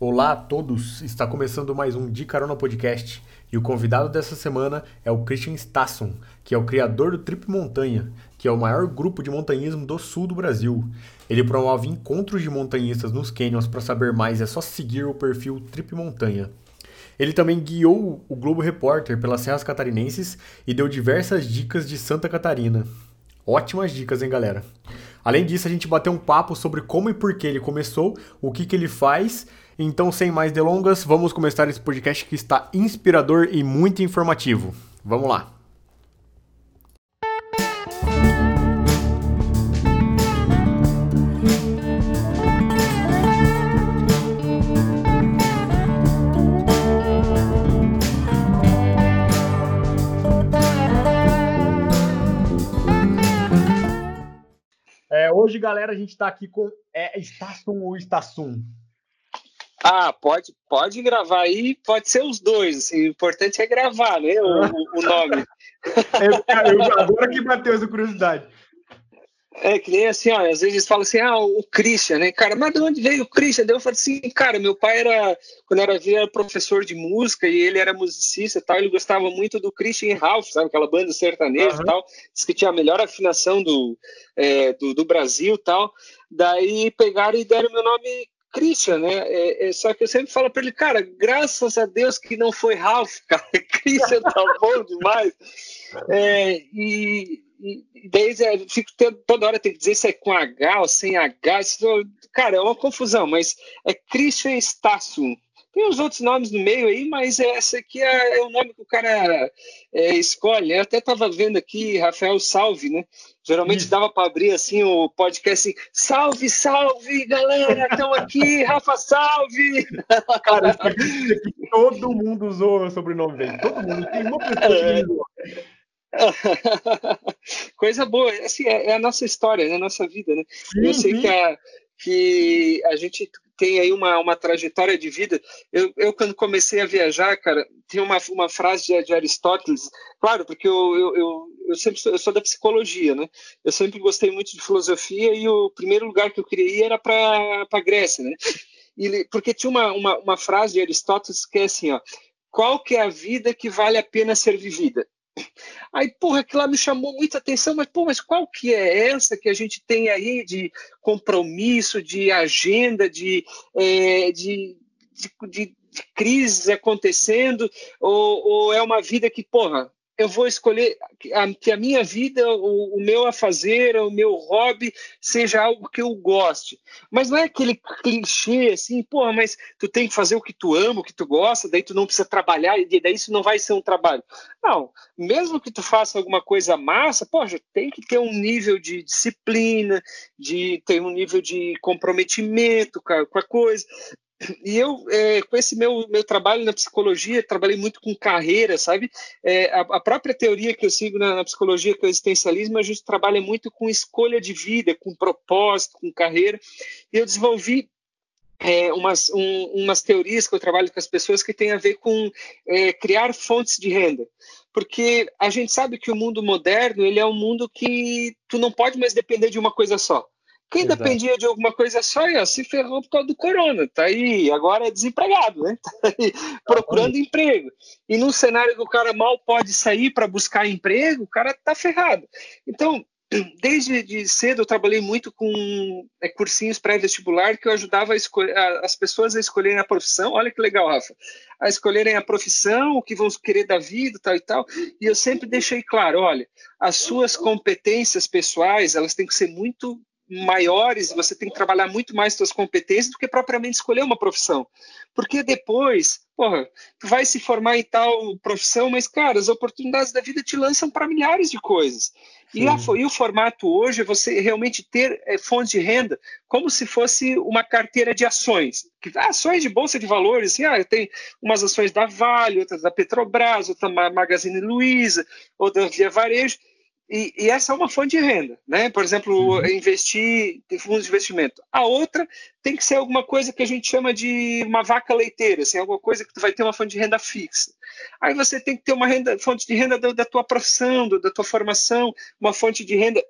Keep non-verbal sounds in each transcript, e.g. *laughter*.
Olá a todos, está começando mais um De Carona Podcast e o convidado dessa semana é o Christian Stasson, que é o criador do Trip Montanha, que é o maior grupo de montanhismo do sul do Brasil. Ele promove encontros de montanhistas nos canyons, para saber mais é só seguir o perfil Trip Montanha. Ele também guiou o Globo Repórter pelas Serras Catarinenses e deu diversas dicas de Santa Catarina. Ótimas dicas, hein, galera? Além disso, a gente bateu um papo sobre como e por que ele começou, o que, que ele faz. Então, sem mais delongas, vamos começar esse podcast que está inspirador e muito informativo. Vamos lá! hoje, galera, a gente está aqui com é, Stassum ou Stassum? Ah, pode, pode gravar aí, pode ser os dois. Assim, o importante é gravar, né? O, o nome. É, eu, agora que bateu essa curiosidade. É que nem assim, ó, às vezes eles falam assim, ah, o Christian, né, cara, mas de onde veio o Christian? Daí eu falo assim, cara, meu pai era, quando era vivo, era professor de música e ele era musicista e tal, ele gostava muito do Christian Ralph, sabe, aquela banda sertaneja uhum. e tal, diz que tinha a melhor afinação do, é, do, do Brasil e tal, daí pegaram e deram meu nome Christian, né? É, é, só que eu sempre falo para ele, cara, graças a Deus que não foi Ralph, *laughs* cara. Christian tá bom demais. É, e, e daí é, fico toda hora tem que dizer se é com H ou sem H. Isso, cara, é uma confusão, mas é Christian Stassum. Tem os outros nomes no meio aí, mas essa aqui é, é o nome que o cara é, escolhe. Eu até estava vendo aqui, Rafael Salve, né? Geralmente Isso. dava para abrir assim o podcast assim, salve, salve, galera, estão aqui, Rafa Salve! *laughs* Cara, todo mundo usou o sobrenome dele, todo mundo, tem uma pessoa que usou. *laughs* Coisa boa, assim, é, é, a nossa história, é a nossa vida, né? Sim, eu sei que a, que a gente tem aí uma, uma trajetória de vida. Eu, eu, quando comecei a viajar, cara, tem uma, uma frase de, de Aristóteles, claro, porque eu, eu, eu, eu sempre sou, eu sou da psicologia, né? Eu sempre gostei muito de filosofia e o primeiro lugar que eu queria ir era para a Grécia, né? E, porque tinha uma, uma, uma frase de Aristóteles que é assim, ó, qual que é a vida que vale a pena ser vivida? Aí, porra, aquilo lá me chamou muita atenção, mas, pô, mas qual que é essa que a gente tem aí de compromisso, de agenda, de, é, de, de, de crises acontecendo, ou, ou é uma vida que, porra, eu vou escolher que a minha vida, o, meu a fazer, o meu hobby seja algo que eu goste. Mas não é aquele clichê assim, pô, mas tu tem que fazer o que tu ama, o que tu gosta, daí tu não precisa trabalhar, e daí isso não vai ser um trabalho. Não, mesmo que tu faça alguma coisa massa, poxa, tem que ter um nível de disciplina, de ter um nível de comprometimento com a, com a coisa. E eu, é, com esse meu, meu trabalho na psicologia, trabalhei muito com carreira, sabe? É, a, a, própria teoria que eu sigo na, na, psicologia, que é o existencialismo, a gente trabalha muito com escolha de vida, com propósito, com carreira. E eu desenvolvi é, umas, um, umas teorias que eu trabalho com as pessoas que tem a ver com é, criar fontes de renda. Porque a gente sabe que o mundo moderno ele é um mundo que tu não pode mais depender de uma coisa só. Quem Exato. dependia de alguma coisa só, ó, se ferrou por causa do corona, tá aí, agora é desempregado, né? *laughs* Tá aí, procurando emprego. E num cenário que o cara mal pode sair para buscar emprego, o cara tá ferrado. Então, *clears throat* desde de cedo eu trabalhei muito com é, cursinhos pré-vestibular que eu ajudava a as pessoas a escolherem a profissão. Olha que legal, Rafa. A escolherem a profissão, o que vão querer da vida, tal e tal. E eu sempre deixei claro, olha, as suas competências pessoais, elas têm que ser muito maiores, você tem que trabalhar muito mais suas competências do que propriamente escolher uma profissão. Porque depois, porra, tu vai se formar em tal profissão, mas, cara, as oportunidades da vida te lançam para milhares de coisas. E, a, e, o formato hoje é você realmente ter é, fonte de renda como se fosse uma carteira de ações. Que, ah, ações de bolsa de valores, assim, ah, tem umas ações da Vale, outras da Petrobras, outra da Magazine Luiza, outra Via Varejo, e, e, essa é uma fonte de renda, né? Por exemplo, uhum. investir em fundos de investimento. A outra tem que ser alguma coisa que a gente chama de uma vaca leiteira, assim, alguma coisa que tu vai ter uma fonte de renda fixa. Aí você tem que ter uma renda, fonte de renda da, da tua profissão, do, da tua formação, uma fonte de renda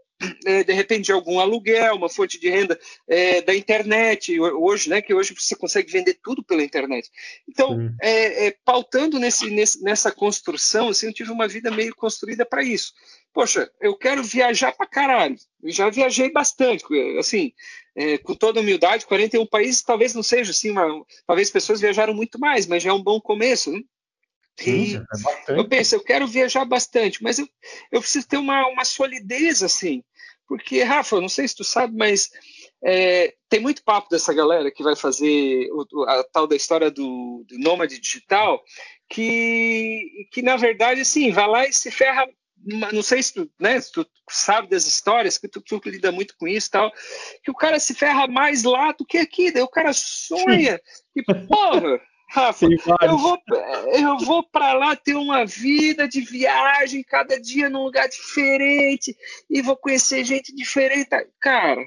de repente, de algum aluguel, uma fonte de renda é, da internet, hoje, né, que hoje você consegue vender tudo pela internet. Então, é, é, pautando nesse, nesse, nessa construção, assim, eu tive uma vida meio construída para isso. Poxa, eu quero viajar para caralho. Eu já viajei bastante, assim, é, com toda humildade, 41 países talvez não seja assim, uma, talvez pessoas viajaram muito mais, mas já é um bom começo, né? Sim, é eu penso, eu quero viajar bastante, mas eu, eu preciso ter uma, uma solidez assim. Porque, Rafa, não sei se tu sabe, mas é, tem muito papo dessa galera que vai fazer o, a tal da história do, do nômade digital, que, que na verdade, assim, vai lá e se ferra. Não sei se tu, né, se tu sabe das histórias, que tu, tu lida muito com isso e tal, que o cara se ferra mais lá do que aqui, daí o cara sonha, e porra, Rafa, eu vou, eu vou para lá ter uma vida de viagem, cada dia num lugar diferente, e vou conhecer gente diferente. Cara,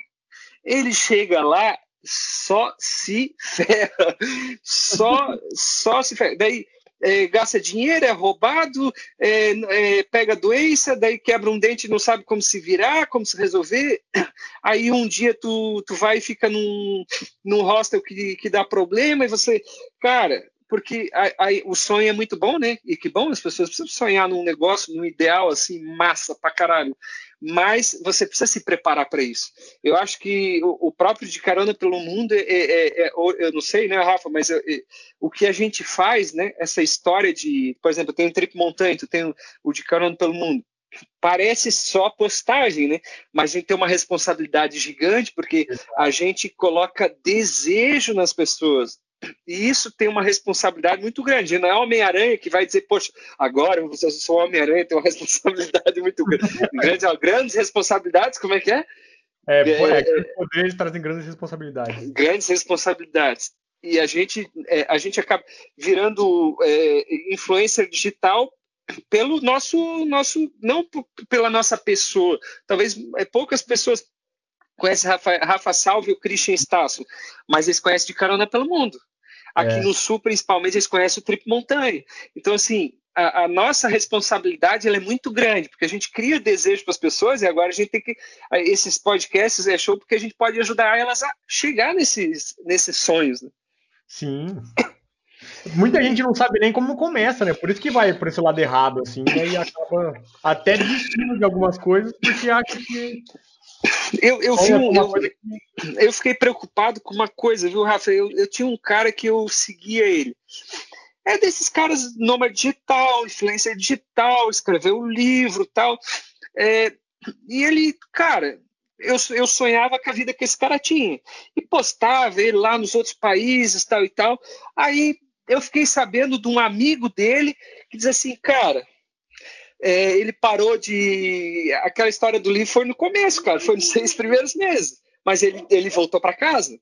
ele chega lá, só se *laughs* ferra. Só, só se ferra. Daí é, gasta dinheiro, é roubado, é, é, pega doença, daí quebra um dente não sabe como se virar, como se resolver. *clears throat* Aí um dia tu, tu vai e fica num, num hostel que, que dá problema e você. Cara, porque a, a, o sonho é muito bom, né? E que bom, as pessoas precisam sonhar num negócio, num ideal assim, massa pra caralho. Mas você precisa se preparar para isso. Eu acho que o, o, próprio de carona pelo mundo é, é, é, é eu não sei, né, Rafa, mas é, o que a gente faz, né? Essa história de, por exemplo, tem o Trip Montanha, tu tem o de carona pelo mundo parece só postagem, né? Mas a gente tem uma responsabilidade gigante porque a gente coloca desejo nas pessoas. E isso tem uma responsabilidade muito grande. Não é Homem-Aranha que vai dizer, poxa, agora eu sou Homem-Aranha, tenho uma *laughs* responsabilidade muito grande. Grandes responsabilidades, como é que é? É, é, é poderes trazem grandes responsabilidades. Grandes responsabilidades. E a gente, é, a gente acaba virando é, influencer digital pelo nosso, nosso não pela nossa pessoa. Talvez é, poucas pessoas conhecem Rafa, Rafa Salve e o Christian Stasso, mas eles conhecem de carona pelo mundo. Aqui é. no Sul, principalmente, eles conhecem o Trip Montanha. Então, assim, a, a, nossa responsabilidade é muito grande, porque a gente cria desejo para as pessoas e agora a gente tem que. Esses podcasts é show porque a gente pode ajudar elas a chegar nesses, nesses sonhos. Né? Sim. Muita gente não sabe nem como começa, né? Por isso que vai por esse lado errado, assim, né? e acaba até desistindo de algumas coisas, porque acha que. Eu, eu, vi um, eu, eu, fiquei preocupado com uma coisa, viu, Rafa? Eu, eu tinha um cara que eu seguia ele. É desses caras nômade digital, influência digital, escreveu um livro tal. É, e ele, cara, eu, eu sonhava com a vida que esse cara tinha. E postava ele lá nos outros países, tal e tal. Aí eu fiquei sabendo de um amigo dele que diz assim, cara, é, ele parou de. Aquela história do livro foi no começo, cara, foi nos seis primeiros meses. Mas ele, ele voltou para casa.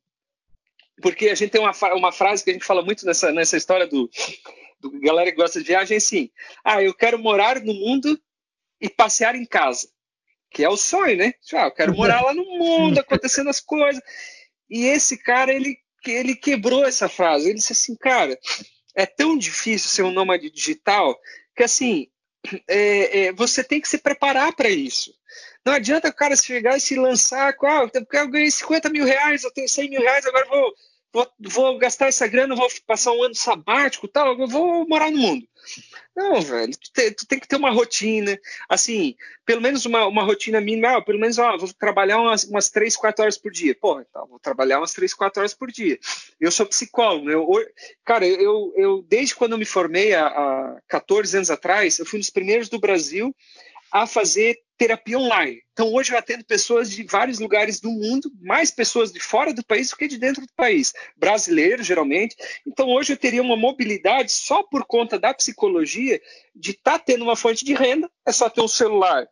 Porque a gente tem uma, uma frase que a gente fala muito nessa, nessa história do, do galera que gosta de viagem, assim: ah, eu quero morar no mundo e passear em casa. Que é o sonho, né? Ah, eu quero morar lá no mundo, acontecendo as coisas. E esse cara, ele ele quebrou essa frase. Ele disse assim, cara, é tão difícil ser um nômade digital que assim é, é, você tem que se preparar para isso. Não adianta o cara chegar e se lançar com, ah, eu ganhei 50 mil reais, eu tenho 100 mil reais, agora vou, vou, vou gastar essa grana, vou passar um ano sabático tal, vou morar no mundo. Não, velho, tu, te, tu, tem que ter uma rotina, assim, pelo menos uma, uma rotina mínima, ah, pelo menos, ó, vou trabalhar umas, umas 3, 4 horas por dia. Pô, então, vou trabalhar umas 3, 4 horas por dia. Eu sou psicólogo, eu, cara, eu, eu, desde quando eu me formei, há, há 14 anos atrás, eu fui um dos primeiros do Brasil a fazer terapia online. Então, hoje eu atendo pessoas de vários lugares do mundo, mais pessoas de fora do país do que de dentro do país, brasileiros, geralmente. Então, hoje eu teria uma mobilidade só por conta da psicologia de estar tá tendo uma fonte de renda, é só ter um celular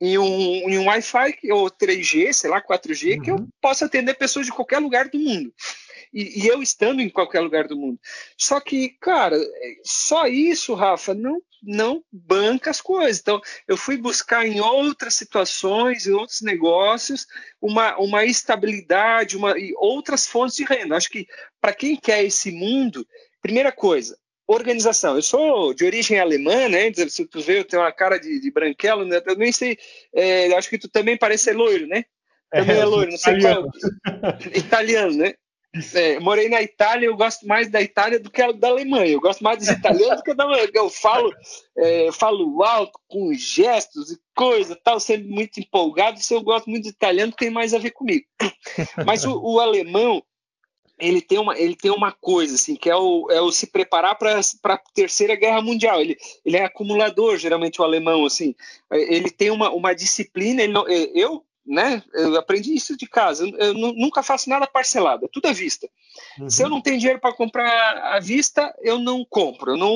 e um, um Wi-Fi ou 3G, sei lá, 4G, uhum. que eu uhum. possa atender pessoas de qualquer lugar do mundo. E, e, eu estando em qualquer lugar do mundo. Só que, cara, só isso, Rafa, não não banca as coisas. Então, eu fui buscar em outras situações, em outros negócios, uma, uma estabilidade uma, e outras fontes de renda. Acho que para quem quer esse mundo, primeira coisa, organização. Eu sou de origem alemã, né? Se tu vê, eu tenho uma cara de, de branquelo, né? eu nem sei. É, acho que tu também parece ser loiro, né? Também é, é loiro, não sei italiano. qual. italiano, né? É, morei na Itália, eu gosto mais da Itália do que da Alemanha. Eu gosto mais dos italianos do que da Alemanha. Eu falo, é, falo alto, com gestos e coisa, tal, sempre muito empolgado. Se eu gosto muito de italiano, tem mais a ver comigo. Mas o, o alemão, ele tem uma, ele tem uma coisa assim que é o, é o se preparar para a terceira guerra mundial. Ele, ele é acumulador, geralmente o alemão assim. Ele tem uma, uma disciplina. Não, eu né? Eu aprendi isso de casa. Eu, nunca faço nada parcelado, é tudo à vista. Uhum. Se eu não tenho dinheiro para comprar à vista, eu não compro. Eu não,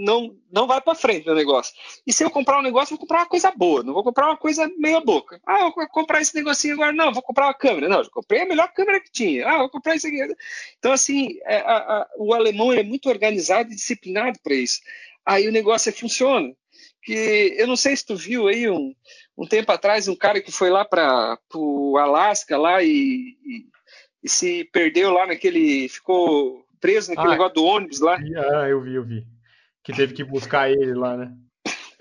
não, não vai para frente o negócio. E se eu comprar um negócio, eu vou comprar uma coisa boa. Não vou comprar uma coisa meia boca. Ah, eu vou comprar esse negocinho agora. Não, vou comprar uma câmera. Não, eu comprei a melhor câmera que tinha. Ah, vou comprar isso aqui. Então, assim, é, a, a, o alemão é muito organizado e disciplinado para isso. Aí o negócio funciona que eu não sei se tu viu aí um, um tempo atrás um cara que foi lá para o Alasca lá e, e, e, se perdeu lá naquele ficou preso naquele ah, negócio do ônibus lá. Ah, eu vi, eu vi. Que teve que buscar ele lá, né?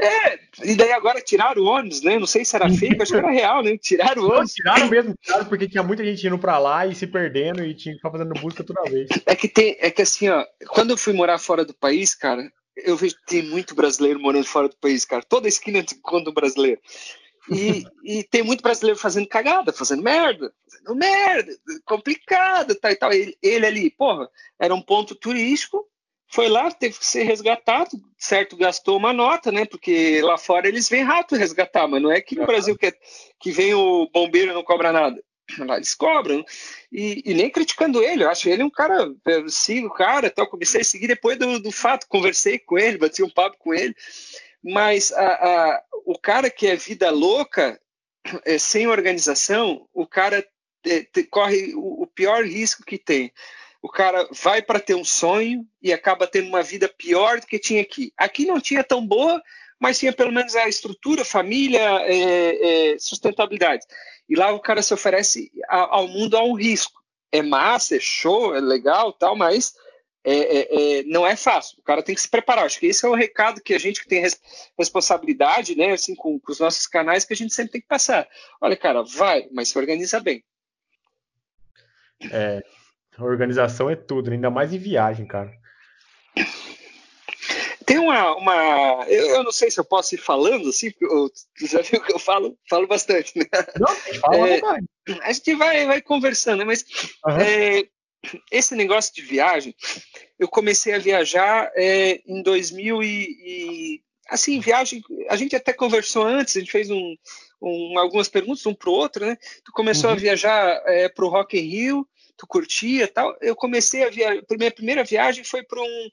É, e daí agora tiraram o ônibus, né? Não sei se era fake, acho que era real, né? Tiraram o ônibus. Não, tiraram mesmo, tiraram porque tinha muita gente indo pra lá e se perdendo e tinha que ficar fazendo busca toda vez. É que tem, é que assim, ó, quando eu fui morar fora do país, cara, eu vejo que tem muito brasileiro morando fora do país, cara. Toda esquina tem conta um brasileiro. E, *laughs* e, tem muito brasileiro fazendo cagada, fazendo merda, fazendo merda, complicado, tal e tal. Ele, ele ali, porra, era um ponto turístico, foi lá, teve que ser resgatado, certo? Gastou uma nota, né? Porque lá fora eles vêm rápido resgatar, mas não é que no Brasil que, é, que vem o bombeiro e não cobra nada. Lá eles cobram. E, e, nem criticando ele, eu acho ele um cara, eu sigo o cara, tal, comecei a seguir depois do, do fato, conversei com ele, bati um papo com ele. Mas a, a, o cara que é vida louca, é, sem organização, o cara é, te, corre o, o pior risco que tem o cara vai para ter um sonho e acaba tendo uma vida pior do que tinha aqui. Aqui não tinha tão boa, mas tinha pelo menos a estrutura, família, é, é, sustentabilidade. E lá o cara se oferece ao mundo a um risco. É massa, é show, é legal, tal, mas é, é, é, não é fácil. O cara tem que se preparar. Acho que esse é o recado que a gente que tem res responsabilidade, né, assim, com, com, os nossos canais, que a gente sempre tem que passar. Olha, cara, vai, mas se organiza bem. É, organização é tudo, ainda mais em viagem, cara. Tem uma. uma eu, eu, não sei se eu posso ir falando assim, porque eu, tu já viu que eu falo, falo bastante, né? Não, fala é, A gente vai, vai conversando, né? mas uhum. é, esse negócio de viagem, eu comecei a viajar é, em 2000 e, e, assim, viagem, a gente até conversou antes, a gente fez um, um algumas perguntas um para o outro, né? Tu começou uhum. a viajar é, para o Rock in Rio, tu curtia tal. Eu comecei a viajar, minha primeira viagem foi para um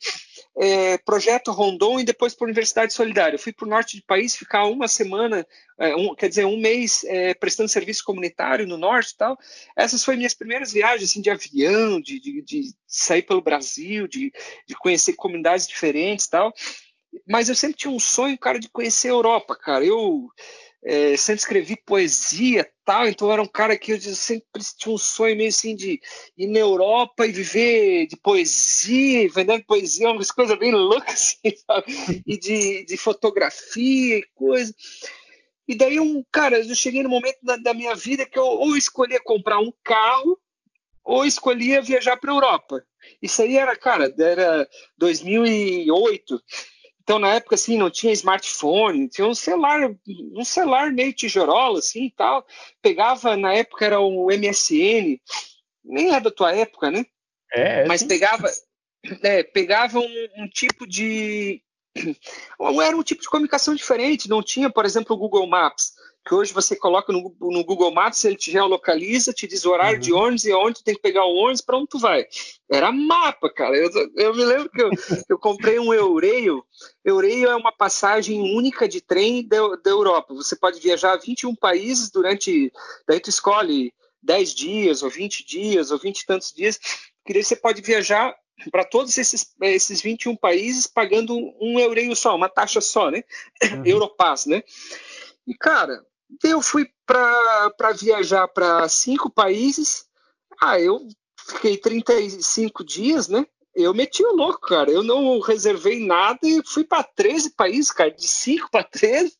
é, projeto Rondon e depois para a Universidade Solidária. Eu fui para o norte do país ficar uma semana, é, um, quer dizer, um mês é, prestando serviço comunitário no norte e tal. Essas foram minhas primeiras viagens assim, de avião, de, de, de sair pelo Brasil, de, de conhecer comunidades diferentes e tal. Mas eu sempre tinha um sonho, cara, de conhecer a Europa, cara. Eu é, sempre escrevi poesia tal, então era um cara que eu sempre tinha um sonho meio assim de ir na Europa e viver de poesia, vendendo poesia, umas coisas bem loucas *laughs* assim, sabe? E de, de fotografia e coisa. E daí, um cara, eu cheguei no momento da, da minha vida que eu ou escolhia comprar um carro ou escolhia viajar para a Europa. Isso aí era, cara, era 2008. Então, na época, assim, não tinha smartphone, tinha um celular, um celular meio tijorola, assim, e tal. Pegava, na época, era o MSN, nem é da tua época, né? É, é Mas sim. pegava, é, pegava um, um tipo de... *clears throat* Era um tipo de comunicação diferente, não tinha, por exemplo, o Google Maps que hoje você coloca no, no, Google Maps, ele te geolocaliza, te diz o horário uhum. de ônibus e onde tu tem que pegar o ônibus, para onde tu vai. Era mapa, cara. Eu, eu me lembro que eu, eu comprei um Eureio. Eureio é uma passagem única de trem da, da Europa. Você pode viajar a 21 países durante. Daí tu escolhe 10 dias, ou 20 dias, ou 20 e tantos dias, que daí você pode viajar para todos esses, esses 21 países pagando um eureio só, uma taxa só, né? Uhum. Europass, né? E, cara, eu fui para viajar para cinco países. Ah, eu fiquei 35 dias, né? eu meti o louco, cara. Eu não reservei nada e fui para 13 países, cara, de 5 para 13.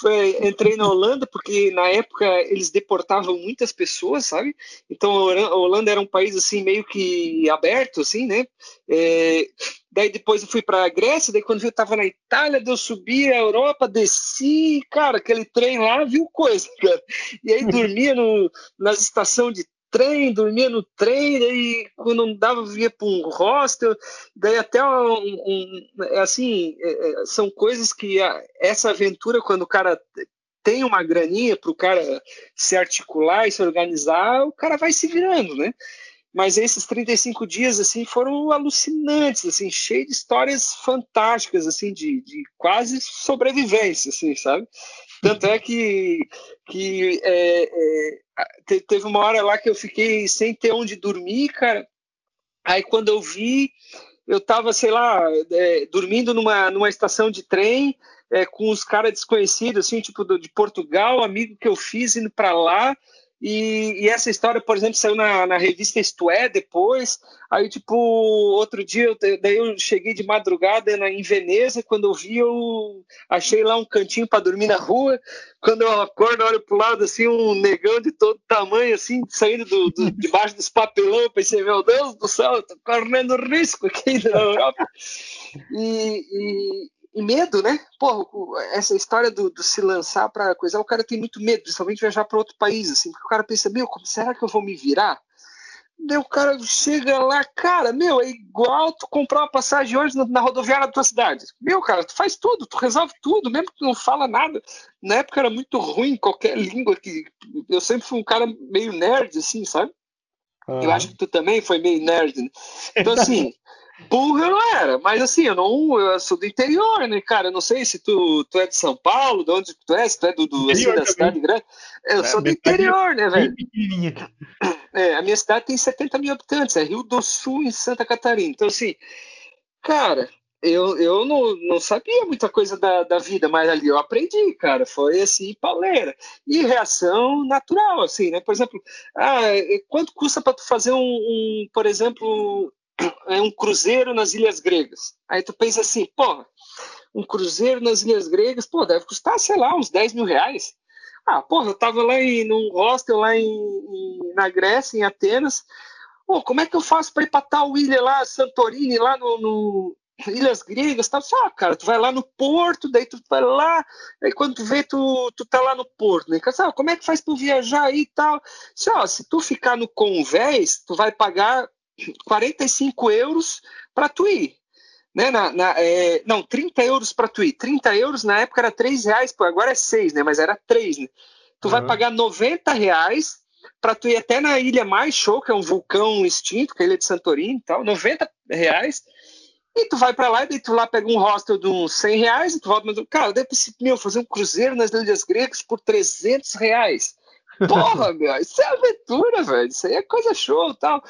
Foi, entrei na Holanda porque na época eles deportavam muitas pessoas, sabe? Então a Holanda era um país assim meio que aberto, assim, né? É, daí depois eu fui para a Grécia, daí quando eu estava na Itália, eu subi a Europa, desci, cara, aquele trem lá viu coisa, cara. E aí dormia no, nas estações de trem, dormia no trem, daí quando não dava, via para um hostel, daí até um, um é assim, é, é, são coisas que essa aventura, quando o cara tem uma graninha para o cara se articular e se organizar, o cara vai se virando, né? Mas esses 35 dias assim foram alucinantes, assim, cheio de histórias fantásticas, assim, de, de quase sobrevivência, assim, sabe? Tanto é que, que é, é, teve uma hora lá que eu fiquei sem ter onde dormir, cara. Aí quando eu vi, eu tava, sei lá, é, dormindo numa, numa estação de trem é, com os caras desconhecidos, assim, tipo de Portugal, amigo que eu fiz indo para lá. E, e, essa história, por exemplo, saiu na, na, revista Isto É depois. Aí, tipo, outro dia, eu, daí eu cheguei de madrugada na, em Veneza. Quando eu vi, eu achei lá um cantinho para dormir na rua. Quando eu acordo, olho pro lado, assim, um negão de todo tamanho, assim, saindo do, do *laughs* debaixo dos papelão. Eu pensei, meu Deus do céu, eu tô correndo risco aqui na Europa. E, e, e medo, né? Pô, essa história do, do se lançar para coisa, o cara tem muito medo, principalmente viajar para outro país, assim, porque o cara pensa, meu, será que eu vou me virar? Daí o cara chega lá, cara, meu, é igual tu comprar uma passagem hoje na, na, rodoviária da tua cidade. Meu, cara, tu faz tudo, tu resolve tudo, mesmo que tu não fala nada. Na época era muito ruim qualquer língua que. Eu sempre fui um cara meio nerd, assim, sabe? Eu acho que tu também foi meio nerd. Né? Então, assim, *laughs* Burro eu não era, mas assim, eu não. Eu sou do interior, né, cara? Eu não sei se tu, tu é de São Paulo, de onde tu é, se tu é do, do assim, da cidade grande. Eu é, sou do interior, né, velho? É, a minha cidade tem 70 mil habitantes, é Rio do Sul, em Santa Catarina. Então, assim, cara, eu, eu não, não sabia muita coisa da, da vida, mas ali eu aprendi, cara. Foi assim, pauleira. E reação natural, assim, né? Por exemplo, ah, quanto custa para tu fazer um, um, por exemplo, é um cruzeiro nas Ilhas Gregas. Aí tu pensa assim, pô, um cruzeiro nas Ilhas Gregas, pô, deve custar, sei lá, uns 10 mil reais. Ah, porra, eu tava lá em, num hostel lá em, em, na Grécia, em Atenas. Pô, como é que eu faço para ir pra tal ilha lá, Santorini, lá no, no Ilhas Gregas, tal? Só, cara, tu vai lá no porto, daí tu vai lá, aí quando tu vê, tu, tu tá lá no porto, né? Ah, como é que faz para viajar aí e tal? Só, se tu ficar no convés, tu vai pagar 45 euros para tu ir. Né, na, na, é, não, 30 euros para tu ir. 30 euros na época era 3 reais, pô, agora é 6, né? Mas era 3, né? Tu uhum. vai pagar 90 reais para tu ir até na ilha mais show, que é um vulcão extinto, que é a ilha de Santorini e tal, 90 reais. E tu vai para lá e daí tu lá pega um hostel de uns 100 reais e tu volta, mas, cara, deve meu, fazer um cruzeiro nas ilhas gregas por 300 reais. Porra, meu, isso é aventura, velho. Isso aí é coisa show tal.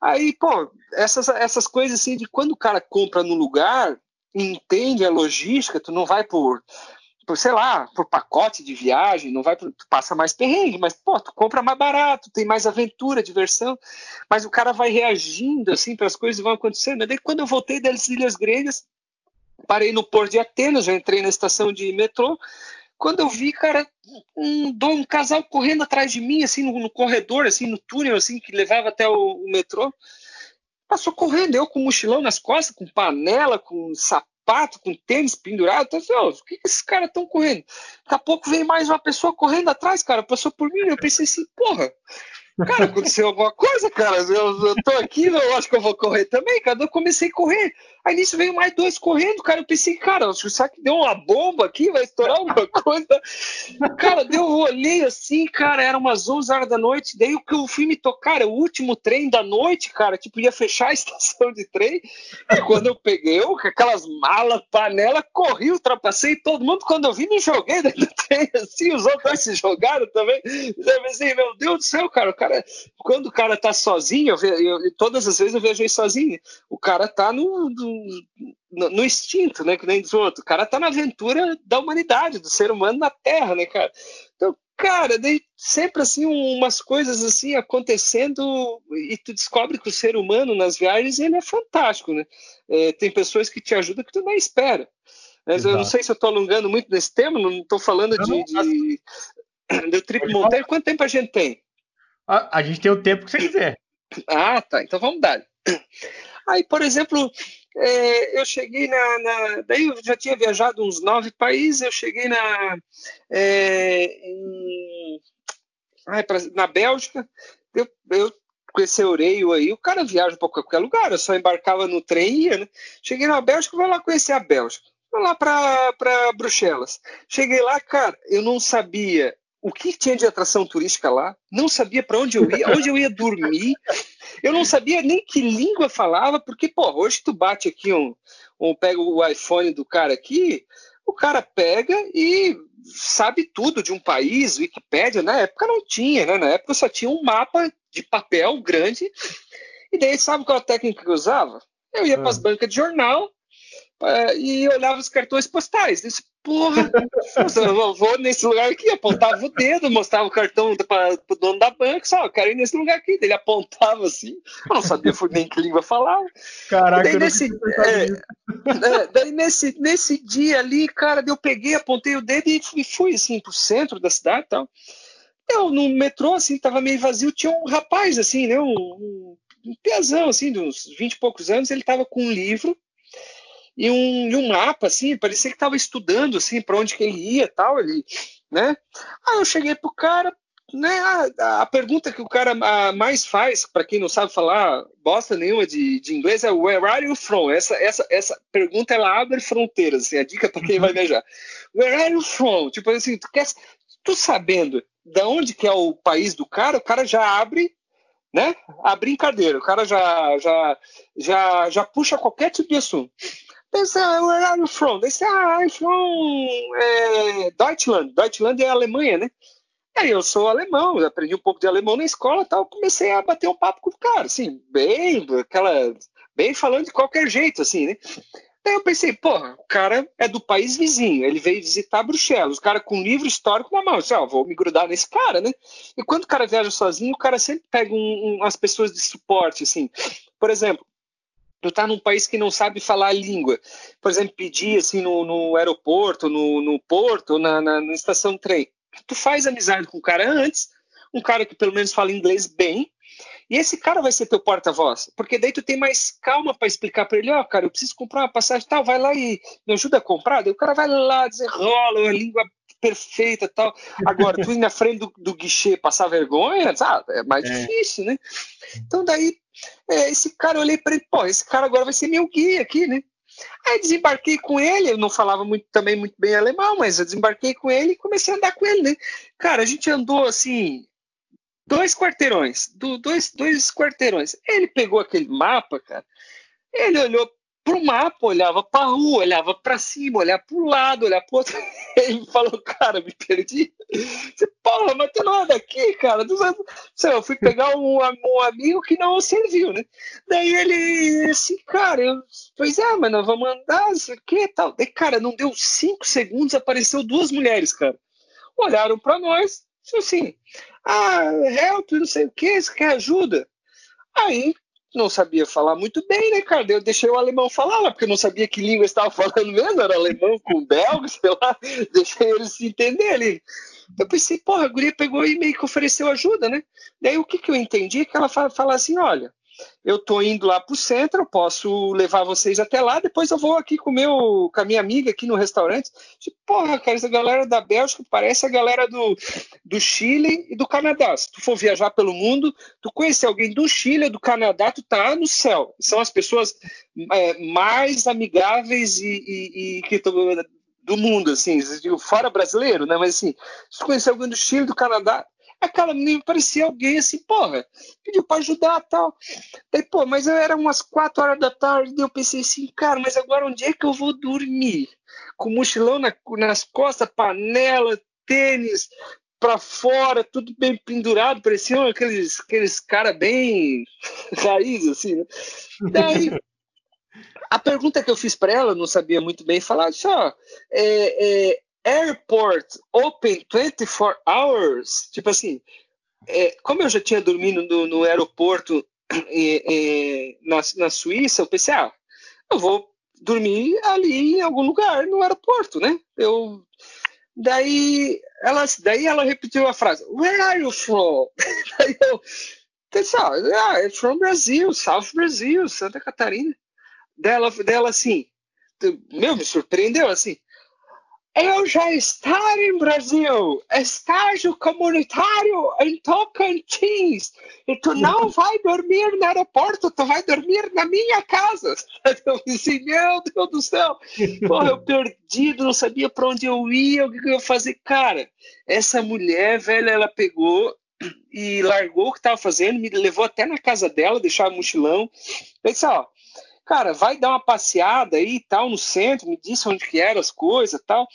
Aí, pô, essas, essas coisas assim de quando o cara compra no lugar, entende a logística, tu não vai por, por sei lá, por pacote de viagem, não vai por, tu passa mais perrengue, mas pô, tu compra mais barato, tem mais aventura, diversão, mas o cara vai reagindo assim para as coisas vão acontecendo. Daí quando eu voltei das Ilhas Gregas, parei no porto de Atenas, já entrei na estação de metrô, quando eu vi, cara, um, um casal correndo atrás de mim, assim, no, no, corredor, assim, no túnel, assim, que levava até o, o, metrô. Passou correndo, eu com mochilão nas costas, com panela, com sapato, com tênis pendurado. Então, assim, oh, o que, que esses caras estão correndo? Daqui a pouco vem mais uma pessoa correndo atrás, cara, passou por mim. Eu pensei assim, porra, Cara, aconteceu alguma coisa, cara. Eu, eu tô aqui, eu acho que eu vou correr também, cara. Eu comecei a correr. Aí nisso veio mais dois correndo, cara. Eu pensei, cara, será que deu uma bomba aqui? Vai estourar alguma coisa? Cara, deu, eu olhei assim, cara, era umas 11 horas da noite. Daí o que eu fui me tocar, era o último trem da noite, cara. Tipo, ia fechar a *laughs* estação de trem. E quando eu peguei, eu, com aquelas malas, panela, corri, ultrapassei todo mundo. Quando eu vi, me joguei dentro do trem, assim. Os outros se jogaram também. Eu pensei, meu Deus do céu, cara, o cara, quando o cara tá sozinho, eu, eu, todas as vezes eu viajei sozinho, o cara tá no, no, no, instinto, né? Que nem diz o outro. O cara tá na aventura da humanidade, do ser humano na Terra, né, cara? Então, cara, daí sempre assim umas coisas assim acontecendo e tu descobre que o ser humano nas viagens ele é fantástico, né? É, tem pessoas que te ajudam que tu não espera. Mas Exato. eu não sei se eu estou alongando muito nesse tema, não estou falando de, de, do Trip Montanha. Quanto tempo a gente tem? A, a gente tem o tempo que você quiser. Ah, tá. Então vamos dar. Aí, por exemplo, é, eu cheguei na, na, Daí eu já tinha viajado uns nove países, eu cheguei na. É, em, ai, pra, na Bélgica, eu, eu com esse Eureio aí, o cara viaja para qualquer lugar, eu só embarcava no trem e ia, né? Cheguei na Bélgica, vou lá conhecer a Bélgica. Vou lá para Bruxelas. Cheguei lá, cara, eu não sabia o que tinha de atração turística lá, não sabia para onde eu ia, onde eu ia dormir, eu não sabia nem que língua falava, porque, pô, hoje tu bate aqui um, um pega o iPhone do cara aqui, o cara pega e sabe tudo de um país, Wikipédia, na época não tinha, né? Na época só tinha um mapa de papel grande, e daí sabe qual a técnica que eu usava? Eu ia para as ah. bancas de jornal, uh, e olhava os cartões postais. Disse, porra, eu vou nesse lugar aqui, apontava o dedo, mostrava o cartão para o dono da banca, só, eu quero ir nesse lugar aqui. Ele apontava assim, eu não sabia nem que língua falava. Caraca, daí, nesse, é, é, daí nesse, nesse dia ali, cara, eu peguei, apontei o dedo e fui assim pro centro da cidade e tal. Eu, no metrô, assim, tava meio vazio, tinha um rapaz, assim, né, um, um, um piazão, assim, de uns 20 e poucos anos, ele tava com um livro, e um, e um mapa, assim, parecia que estava estudando, assim, para onde que ele ia tal, ele, né? Aí eu cheguei pro cara, né, a, a pergunta que o cara mais faz, para quem não sabe falar bosta nenhuma de, de inglês, é Where are you from? Essa, essa, essa pergunta, ela abre fronteiras, assim, a dica para quem vai uhum. viajar. Where are you from? Tipo assim, tu quer, tu sabendo da onde que é o país do cara, o cara já abre né? A brincadeira, o cara já, já, já, já puxa qualquer tipo de assunto. Pensa, where you from? They say, ah, I'm from é, Deutschland. Deutschland é Alemanha, né? Aí eu sou alemão, aprendi um pouco de alemão na escola tal, comecei a bater um papo com o cara, assim, bem, aquela, bem falando de qualquer jeito, assim, né? Daí eu pensei, porra, o cara é do país vizinho, ele veio visitar Bruxelas, o cara com um livro histórico na mão, disse, ó, vou me grudar nesse cara, né? E quando o cara viaja sozinho, o cara sempre pega um, um, as pessoas de suporte, assim. Por exemplo, tu tá num país que não sabe falar a língua. Por exemplo, pedir assim no, no aeroporto, no, no porto, na, na, na, estação de trem. Tu faz amizade com o cara antes, um cara que pelo menos fala inglês bem, e esse cara vai ser teu porta-voz, porque daí tu tem mais calma para explicar para ele, ó, oh, cara, eu preciso comprar uma passagem tal, vai lá e me ajuda a comprar. Daí o cara vai lá, desenrola a língua perfeita tal. Agora, tu ir na frente do, do guichê passar vergonha, ah, é mais é. difícil, né? Então daí é, esse cara, eu olhei para ele, pô, esse cara agora vai ser meu guia aqui, né? Aí desembarquei com ele, eu não falava muito, também muito bem alemão, mas eu desembarquei com ele e comecei a andar com ele, né? Cara, a gente andou assim, dois quarteirões, do, dois, dois quarteirões. Ele pegou aquele mapa, cara, ele olhou pro mapa, olhava pra rua, olhava para cima, olhava pro lado, olhava pro outro. *laughs* Ele falou, cara, me perdi. Você, porra, mas não é daqui, cara. Eu fui pegar um, um amigo que não serviu, né? Daí ele, assim, cara, eu, pois é, mas nós vamos andar, isso aqui tal. Daí, cara, não deu cinco segundos, apareceu duas mulheres, cara. Olharam para nós, assim, ah, help, não sei o que, você quer ajuda? Aí não sabia falar muito bem, né, cara? Eu deixei o alemão falar, porque eu não sabia que língua estava *laughs* falando mesmo, era alemão com belga, sei lá, *laughs* deixei eles se entender ali. Eu pensei, porra, a guria pegou e meio que ofereceu ajuda, né? Daí o que, que eu entendi? Que ela fala, fala assim: olha, eu tô indo lá pro centro, posso levar vocês até lá, depois eu vou aqui com, meu, com a minha amiga aqui no restaurante. Tipo, porra, cara, essa galera da Bélgica parece a galera do, do Chile e do Canadá. Se tu for viajar pelo mundo, tu conhecer alguém do Chile do Canadá, tu tá no céu. São as pessoas é, mais amigáveis e, e, e que do mundo, assim, fora brasileiro, né? Mas assim, se tu conhecer alguém do Chile, do Canadá, aquela menina parecia alguém assim, porra, pediu para ajudar tal. Daí, pô, mas era umas quatro horas da tarde, eu pensei assim, cara, mas agora onde é que eu vou dormir? Com mochilão na, nas costas, panela, tênis para fora, tudo bem pendurado, pareciam aqueles, aqueles caras bem raiz, assim, né? Daí, a pergunta que eu fiz para ela, não sabia muito bem falar, só, é, é, airport open 24 hours. Tipo assim, é, como eu já tinha dormido no, no aeroporto é, *clears throat* é, na, na Suíça, eu pensei, ah, eu vou dormir ali em algum lugar no aeroporto, né? Eu daí ela daí ela repetiu a frase Where are you from? *laughs* daí eu pensei, ah, I'm from Brazil, South Brazil, Santa Catarina. Dela dela assim, meu, me surpreendeu assim. Eu já estar em Brasil, estágio comunitário em Tocantins, e tu não *laughs* vai dormir no aeroporto, tu vai dormir na minha casa. *laughs* Eu disse, meu Deus do céu, porra, eu perdido, não sabia para onde eu ia, o que eu ia fazer. Cara, essa mulher, velho, ela pegou e largou o que estava fazendo, me levou até na casa dela, deixar o mochilão. Eu disse, ó, cara, vai dar uma passeada aí e tal no centro, me disse onde que eram as coisas tal.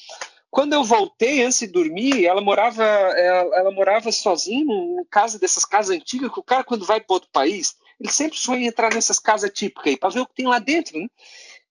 Quando eu voltei antes de dormir, ela morava, ela, ela morava sozinha em casa dessas casas antigas, que o cara quando vai para outro país, ele sempre sonha em entrar nessas casas típicas aí, para ver o que tem lá dentro, né?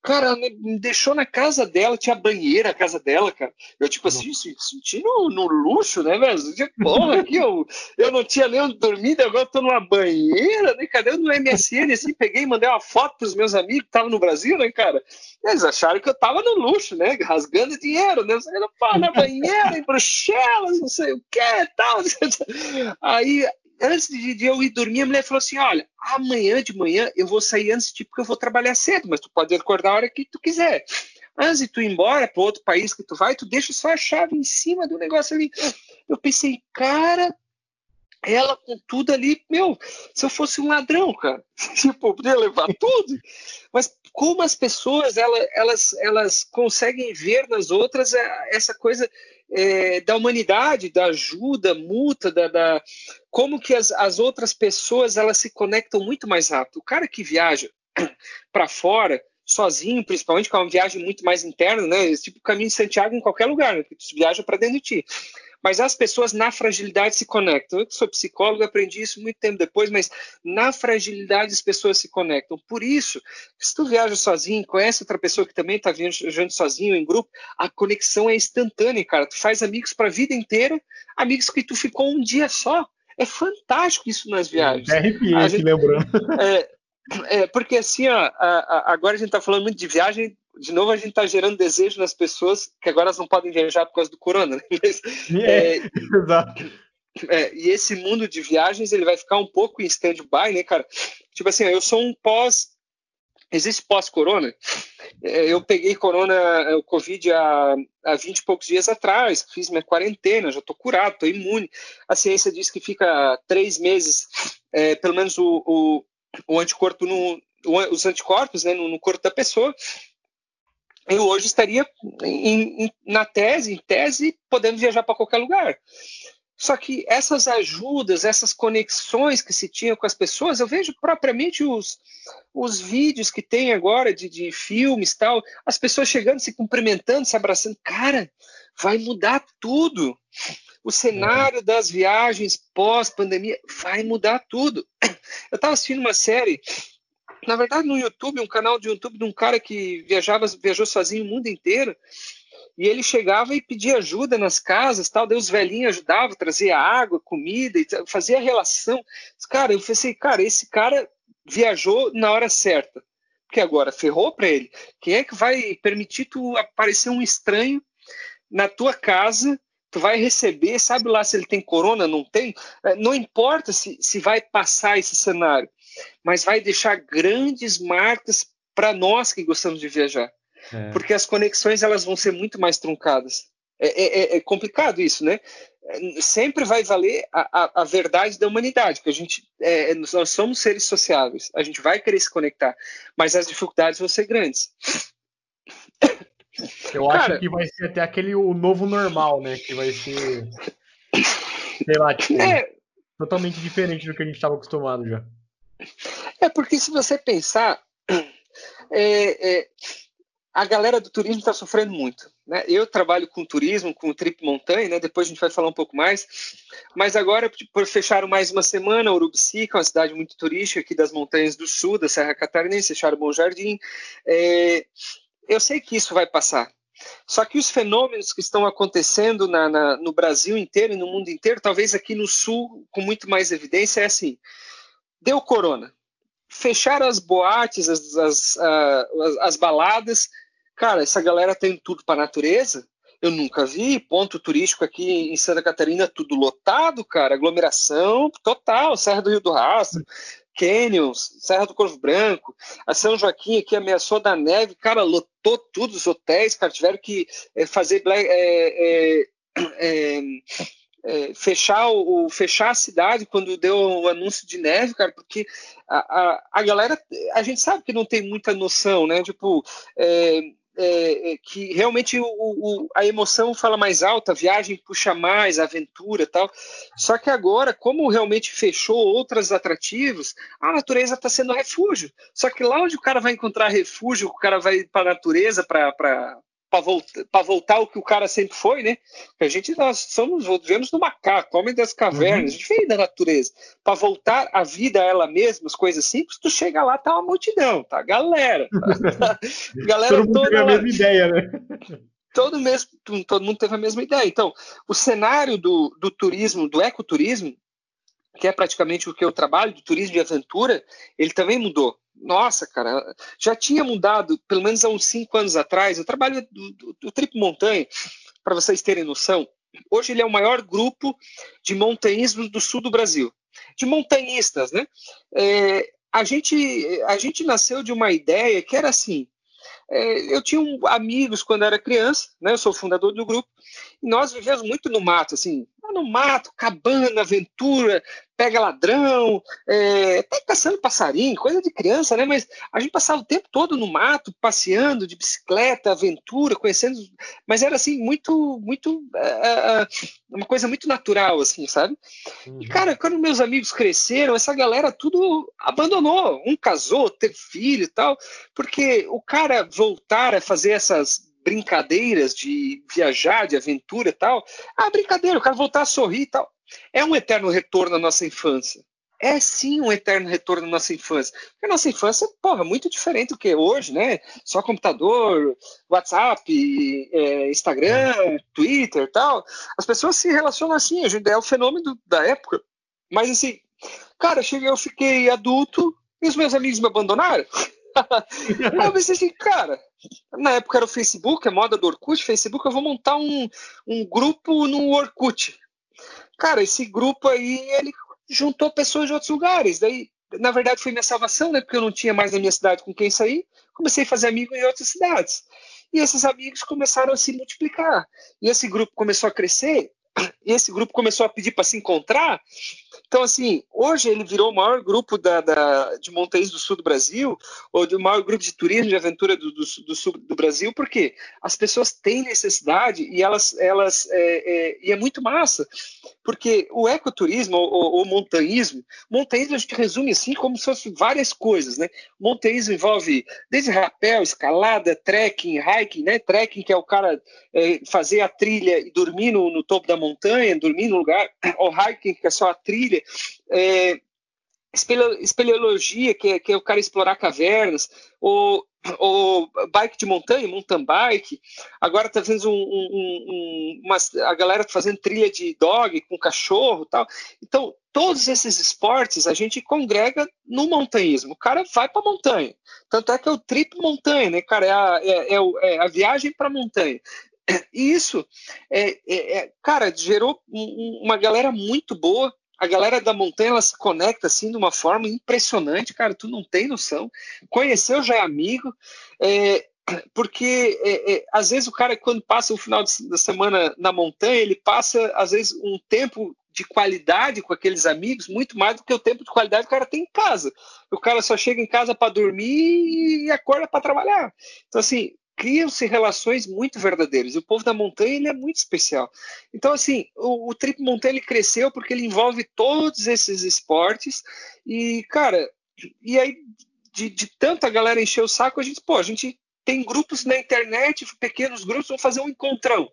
Cara, me deixou na casa dela, tinha banheira a casa dela, cara. Eu, tipo assim, senti no, no luxo, né, velho? Porra, aqui eu, eu não tinha nem onde dormir, agora eu tô numa banheira, né? Cadê no MSN, assim, peguei e mandei uma foto pros meus amigos que estavam no Brasil, né, cara? Eles acharam que eu tava no luxo, né? Rasgando dinheiro, né? Eu pô, na banheira, em Bruxelas, não sei o que tal. *laughs* Aí, antes de, eu ir dormir, a mulher falou assim: olha, amanhã de manhã eu vou sair antes de porque eu vou trabalhar cedo, mas tu pode acordar a hora que tu quiser. Antes de tu ir embora para outro país que tu vai, tu deixa só a chave em cima do negócio ali. Eu pensei, cara, ela com tudo ali, meu, se eu fosse um ladrão, cara, *laughs* tipo, podia levar tudo. Mas como as pessoas, elas, elas, elas conseguem ver nas outras é, essa coisa é, da humanidade, da ajuda mútua, da, da como que as, as outras pessoas elas se conectam muito mais rápido. O cara que viaja *clears throat* para fora, sozinho, principalmente, com é uma viagem muito mais interna, né? Tipo caminho de Santiago em qualquer lugar, né? tu viaja para dentro de ti. Mas as pessoas na fragilidade se conectam. Eu que sou psicólogo, aprendi isso muito tempo depois, mas na fragilidade as pessoas se conectam. Por isso, se tu viaja sozinho, conhece outra pessoa que também está viajando sozinho em grupo, a conexão é instantânea, cara. Tu faz amigos para a vida inteira, amigos que tu ficou um dia só. É fantástico isso nas viagens. É arrepiante, lembrando. *laughs* É, é, porque assim, ó, a, a, agora a gente está falando muito de viagem, de novo a gente está gerando desejo nas pessoas que agora elas não podem viajar por causa do corona. Né? *laughs* Mas, é, é, *laughs* exato. É, e esse mundo de viagens ele vai ficar um pouco em stand-by, né, cara? Tipo assim, eu sou um pós. Existe pós-corona? É, eu peguei corona, o Covid há, há 20 e poucos dias atrás, fiz minha quarentena, já estou curado, estou imune. A ciência diz que fica três meses, é, pelo menos o, o, o anticorpo no, os anticorpos né, no, no corpo da pessoa eu hoje estaria em, em, na tese, em tese, podendo viajar para qualquer lugar. Só que essas ajudas, essas conexões que se tinha com as pessoas, eu vejo propriamente os, os vídeos que tem agora de, de filmes tal, as pessoas chegando, se cumprimentando, se abraçando. Cara, vai mudar tudo. O cenário das viagens pós-pandemia vai mudar tudo. Eu estava assistindo uma série na verdade, no YouTube, um canal de YouTube de um cara que viajava, viajou sozinho o mundo inteiro, e ele chegava e pedia ajuda nas casas, tal, daí os velhinhos ajudavam, trazia água, comida, fazia relação. Cara, eu pensei, cara, esse cara viajou na hora certa, porque agora ferrou para ele. Quem é que vai permitir tu aparecer um estranho na tua casa tu vai receber, sabe lá se ele tem corona, não tem, é, não importa se, se vai passar esse cenário mas vai deixar grandes marcas para nós que gostamos de viajar. É. Porque as conexões elas vão ser muito mais truncadas. É, é, é, é complicado isso, né? Sempre vai valer a, a, a verdade da humanidade, que a gente é, nós somos seres sociáveis, a gente vai querer se conectar, mas as dificuldades vão ser grandes. Eu Cara, acho que vai ser até aquele o novo normal, né? Que vai ser, sei lá, tipo, é, totalmente diferente do que a gente estava acostumado já. É porque se você pensar, é, é, a galera do turismo está sofrendo muito. Né? Eu trabalho com turismo, com o Trip Montanha, né? depois a gente vai falar um pouco mais. Mas agora, por fecharam mais uma semana, Urubici, que é uma cidade muito turística aqui das montanhas do sul, da Serra Catarinense, fecharam Bom Jardim. É, eu sei que isso vai passar. Só que os fenômenos que estão acontecendo na, na, no Brasil inteiro e no mundo inteiro, talvez aqui no Sul com muito mais evidência, é assim: deu corona, fecharam as boates, as, as, as, as baladas. Cara, essa galera tem tudo para natureza. Eu nunca vi. Ponto turístico aqui em Santa Catarina tudo lotado, cara, aglomeração total, Serra do Rio do Rastro, Canyons, Serra do Corvo Branco, a São Joaquim aqui ameaçou da neve, cara, lotou tudo os hotéis, cara, tiveram que é, fazer é, *clears throat* é, fechar, o, fechar a cidade quando deu o anúncio de neve, cara, porque a, a, a galera, a gente sabe que não tem muita noção, né, tipo, é, é, que realmente o, o, a emoção fala mais alta, a viagem puxa mais, a aventura tal. Só que agora, como realmente fechou outros atrativos, a natureza está sendo refúgio. Só que lá onde o cara vai encontrar refúgio, o cara vai para a natureza para para voltar, voltar ao que o cara sempre foi, né? A gente nós somos vivemos no macaco, homem das cavernas, uhum. a gente veio da natureza. Para voltar a vida a ela mesma, as coisas simples, tu chega lá, tá uma multidão, tá? Galera. Tá? *laughs* galera todo toda. A mesma ideia, né? Todo, mesmo, todo mundo teve a mesma ideia. Então, o cenário do, do turismo, do ecoturismo, que é praticamente o que eu trabalho, do turismo de aventura, ele também mudou nossa, cara, já tinha mudado, pelo menos há uns cinco anos atrás. Eu trabalho do, do, do Trip Montanha, para vocês terem noção. Hoje ele é o maior grupo de montanhismo do sul do Brasil, de montanhistas, né? É, a, gente, a gente nasceu de uma ideia que era assim: é, eu tinha um, amigos quando era criança, né? Eu sou fundador do grupo, e nós vivemos muito no mato, assim, no mato, cabana, aventura, pega ladrão, é, até caçando passarinho, coisa de criança, né? Mas a gente passava o tempo todo no mato, passeando de bicicleta, aventura, conhecendo, mas era assim muito, muito é uma coisa muito natural, assim, sabe? Uhum. E cara, quando meus amigos cresceram, essa galera tudo abandonou, um casou, teve filho e tal, porque o cara voltar a fazer essas brincadeiras de viajar, de aventura e tal. Ah, brincadeira, eu quero voltar a sorrir e tal. É um eterno retorno à nossa infância. É sim um eterno retorno à nossa infância. Porque a nossa infância, porra, muito diferente do que hoje, né? Só computador, WhatsApp, é, Instagram, Twitter e tal. As pessoas se relacionam assim, a gente é o fenômeno da época. Mas assim, cara, eu fiquei adulto e os meus amigos me abandonaram. *laughs* eu pensei assim, cara, na época era o Facebook, a moda do Orkut, Facebook, eu vou montar um, um grupo no Orkut. Cara, esse grupo aí, ele juntou pessoas de outros lugares. Daí, na verdade, foi minha salvação, né? Porque eu não tinha mais na minha cidade com quem sair. Comecei a fazer amigos em outras cidades. E esses amigos começaram a se multiplicar. E esse grupo começou a crescer. E esse grupo começou a pedir para se encontrar. Então, assim, hoje ele virou o maior grupo da, da, de montanhismo do sul do Brasil, ou do maior grupo de turismo de aventura do, do, do sul do Brasil, porque as pessoas têm necessidade e elas, elas é, é, e é muito massa, porque o ecoturismo ou, o montanhismo, montanhismo a gente resume assim como se fosse várias coisas, né? Montanhismo envolve desde rapel, escalada, trekking, hiking, né? Trekking que é o cara é, fazer a trilha e dormir no, no topo da montanha, dormir no lugar, *coughs* ou hiking que é só a trilha trilha, é, espeleologia, que é, que é o cara explorar cavernas, ou, ou bike de montanha, mountain bike. Agora está fazendo um, um, um, a galera tá fazendo trilha de dog com cachorro tal. Então, todos esses esportes a gente congrega no montanhismo. O cara vai para a montanha. Tanto é que é o trip montanha, né, cara? É a, é, é, é a viagem para a montanha. E isso, é, é, é, cara, gerou uma galera muito boa a galera da montanha ela se conecta assim de uma forma impressionante, cara. Tu não tem noção. Conheceu já é amigo, é, porque é, é, às vezes o cara quando passa o final de, da semana na montanha ele passa às vezes um tempo de qualidade com aqueles amigos muito mais do que o tempo de qualidade que o cara tem em casa. O cara só chega em casa para dormir e acorda para trabalhar. Então assim criam-se relações muito verdadeiras. O povo da montanha ele é muito especial. Então, assim, o, o Trip Montanha ele cresceu porque ele envolve todos esses esportes. E, cara, e aí, de, de tanta galera encher o saco, a gente, pô, a gente tem grupos na internet, pequenos grupos, vão fazer um encontrão.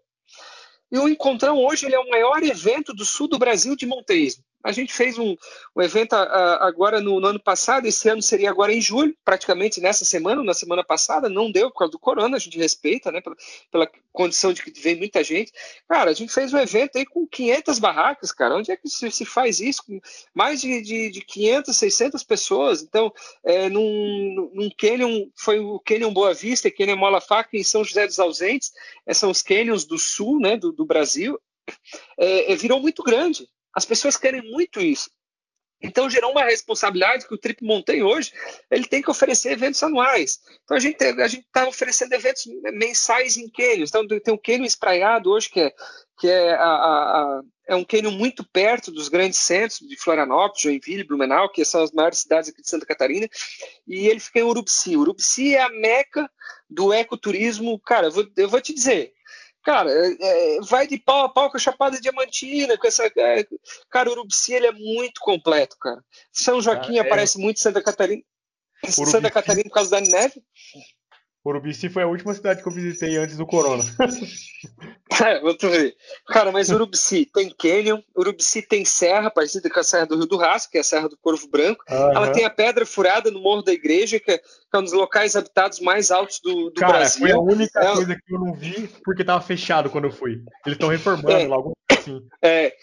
E o Encontrão hoje ele é o maior evento do sul do Brasil de montanhismo. A gente fez um, um evento agora no, no, ano passado, esse ano seria agora em julho, praticamente nessa semana, na semana passada, não deu por causa do corona, a gente respeita, né, pela, pela condição de que vem muita gente. Cara, a gente fez um evento aí com 500 barracas, cara, onde é que se, se faz isso? Com mais de, de, de 500, 600 pessoas, então, é, num, num canyon, foi o Canyon Boa Vista, Canyon Mola Faca em São José dos Ausentes, é, são os canyons do sul, né, do, do Brasil, é, é, virou muito grande. As pessoas querem muito isso. Então gerou uma responsabilidade que o Trip Mountain hoje ele tem que oferecer eventos anuais. Então a gente a gente está oferecendo eventos mensais em cânions. Então tem um cânion espraiado hoje que é que é, a, a, é um cânion muito perto dos grandes centros de Florianópolis, Joinville, Blumenau, que são as maiores cidades aqui de Santa Catarina, e ele fica em Urupsi. Urupsi é a meca do ecoturismo. Cara, eu vou, eu vou te dizer, cara, é, é, vai de pau a pau com a Chapada Diamantina, com essa. É, cara, o Urubici ele é muito completo, cara. São Joaquim ah, é. aparece muito Santa Catarina. Urubici. Santa Catarina por causa da neve. Urubici foi a última cidade que eu visitei antes do Corona. *laughs* é, vou ver. Cara, mas Urubici tem Canyon, Urubici tem serra, parecida com a Serra do Rio do Rastro, que é a Serra do Corvo Branco. Uhum. Ela tem a Pedra Furada no Morro da Igreja, que é, é um dos locais habitados mais altos do, do Cara, Brasil. Foi a única é... coisa que eu não vi porque estava fechado quando eu fui. Eles estão reformando é. lá, assim. É.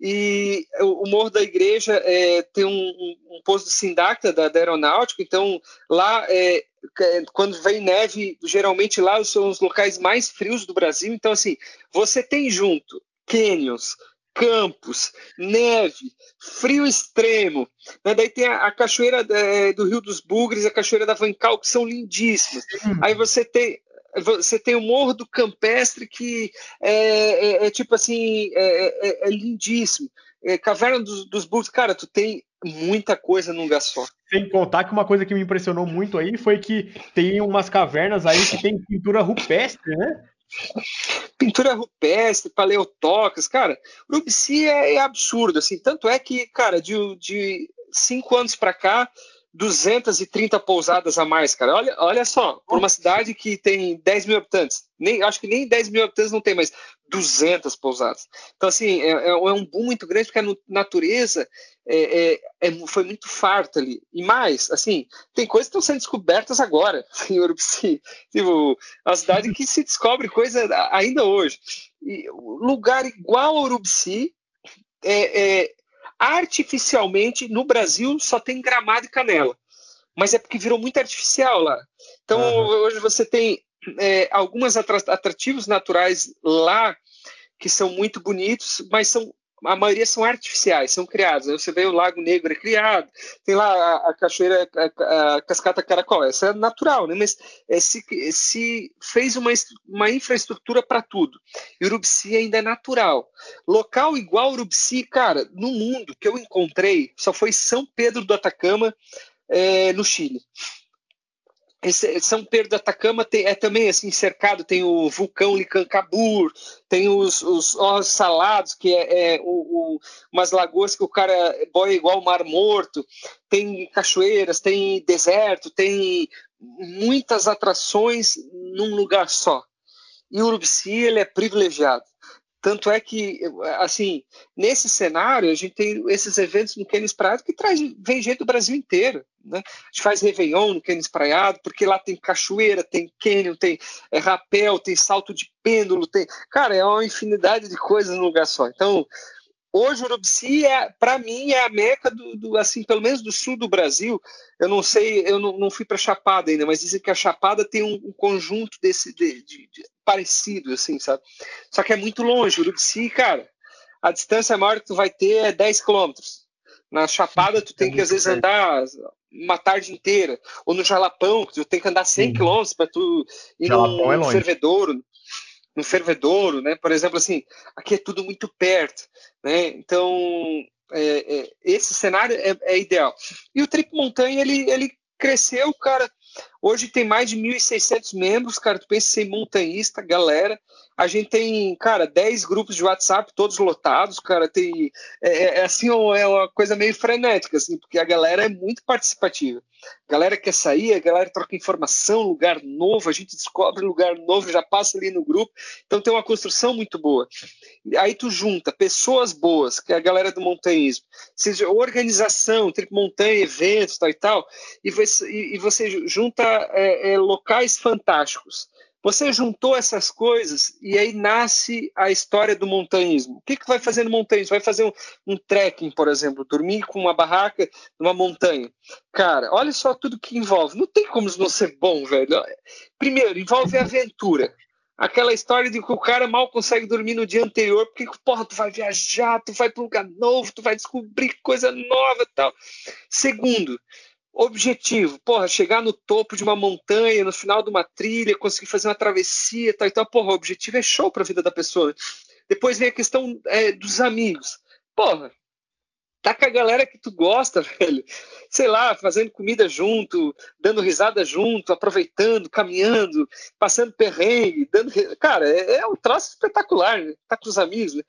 E o, Morro da Igreja é, tem um, um, um, posto de Sindacta da, da Aeronáutica, então lá é, é, quando vem neve, geralmente lá são os locais mais frios do Brasil. Então, assim, você tem junto cânions, campos, neve, frio extremo. Né? Daí tem a, a cachoeira é, do Rio dos Bugres, a cachoeira da Vancal, que são lindíssimas. Aí você tem você tem o Morro do Campestre, que é, é, é tipo assim, é, é, é lindíssimo. É, Caverna dos, dos cara, tu tem muita coisa num lugar só. Sem contar que uma coisa que me impressionou muito aí foi que tem umas cavernas aí que tem pintura rupestre, né? Pintura rupestre, paleotócas, cara, Urubici é, é, absurdo, assim, tanto é que, cara, de, de cinco anos para cá, 230 pousadas a mais, cara. Olha, olha só, por uma cidade que tem 10 mil habitantes, nem, acho que nem 10 mil habitantes não tem, mas 200 pousadas. Então, assim, é, é, é um boom muito grande, porque a natureza é, é, é, foi muito farta ali. E mais, assim, tem coisas que estão sendo descobertas agora *laughs* em Urupsi. Tipo, a cidade que se descobre coisa ainda hoje. E, lugar igual a Urupsi, é, é, artificialmente no Brasil só tem gramado e canela. Mas é porque virou muito artificial lá. Então uhum. hoje você tem é, alguns atrativos naturais lá que são muito bonitos, mas são a maioria são artificiais, são criados. Você vê o Lago Negro é criado, tem lá a, a cachoeira, a, a, cascata Caracol, essa é natural, né? mas é, se, se, fez uma, uma infraestrutura para tudo. E Urubisi ainda é natural. Local igual Urubisi, cara, no mundo que eu encontrei, só foi São Pedro do Atacama, é, no Chile. Esse, São Pedro do Atacama tem, é também assim cercado, tem o vulcão Licancabur, tem os, os salados, que é, é o, o, umas lagoas que o cara boia igual o Mar Morto, tem cachoeiras, tem deserto, tem muitas atrações num lugar só. E Urubici ele é privilegiado. Tanto é que, assim, nesse cenário, a gente tem esses eventos no Cânion Espraiado que traz, vem gente do Brasil inteiro. Né? A gente faz Réveillon no Cânion Espraiado, porque lá tem cachoeira, tem cânion, tem é, rapel, tem salto de pêndulo, tem. Cara, é uma infinidade de coisas num lugar só. Então, hoje o Urubici é, para mim, é a meca do, do, assim, pelo menos do sul do Brasil. Eu não sei, eu não, não fui para Chapada ainda, mas dizem que a Chapada tem um, um conjunto desse de, de, de, parecido, assim, sabe? Só que é muito longe. O Urubici, cara, a distância maior que tu vai ter é 10 quilômetros. Na Chapada, tu tem é que às vezes andar uma tarde inteira. Ou no Jalapão, tu tem que andar 100 quilômetros para tu ir Jalapão num, é fervedouro no fervedouro, né? Por exemplo, assim, aqui é tudo muito perto, né? Então, é, é, esse cenário é, é, ideal. E o Trip Montanha, ele, ele cresceu, cara, Hoje tem mais de 1.600 membros, cara. Tu pensa em montanhista, galera. A gente tem, cara, 10 grupos de WhatsApp, todos lotados, cara. Tem. É, é, é assim, é uma coisa meio frenética, assim, porque a galera é muito participativa. A galera quer sair, a galera troca informação, lugar novo, a gente descobre lugar novo, já passa ali no grupo. Então tem uma construção muito boa. Aí tu junta pessoas boas, que é a galera do montanhismo, seja organização, tipo montanha, eventos, tal e tal, e você, e você junta é, é, locais fantásticos. Você juntou essas coisas e aí nasce a história do montanhismo. O que, que vai fazer no montanhismo? Vai fazer um, um trekking, por exemplo, dormir com uma barraca numa montanha. Cara, olha só tudo que envolve. Não tem como não ser bom, velho. Primeiro, envolve aventura. Aquela história de que o cara mal consegue dormir no dia anterior, porque, porra, tu vai viajar, tu vai para um lugar novo, tu vai descobrir coisa nova tal. Segundo, objetivo, porra, chegar no topo de uma montanha, no final de uma trilha, conseguir fazer uma travessia, tal e tal, porra, o objetivo é show para a vida da pessoa. Depois vem a questão é, dos amigos. Porra, tá com a galera que tu gosta, *laughs* velho. Sei lá, fazendo comida junto, dando risada junto, aproveitando, caminhando, passando perrengue, dando. Cara, é, é um troço espetacular, né? Tá com os amigos, né?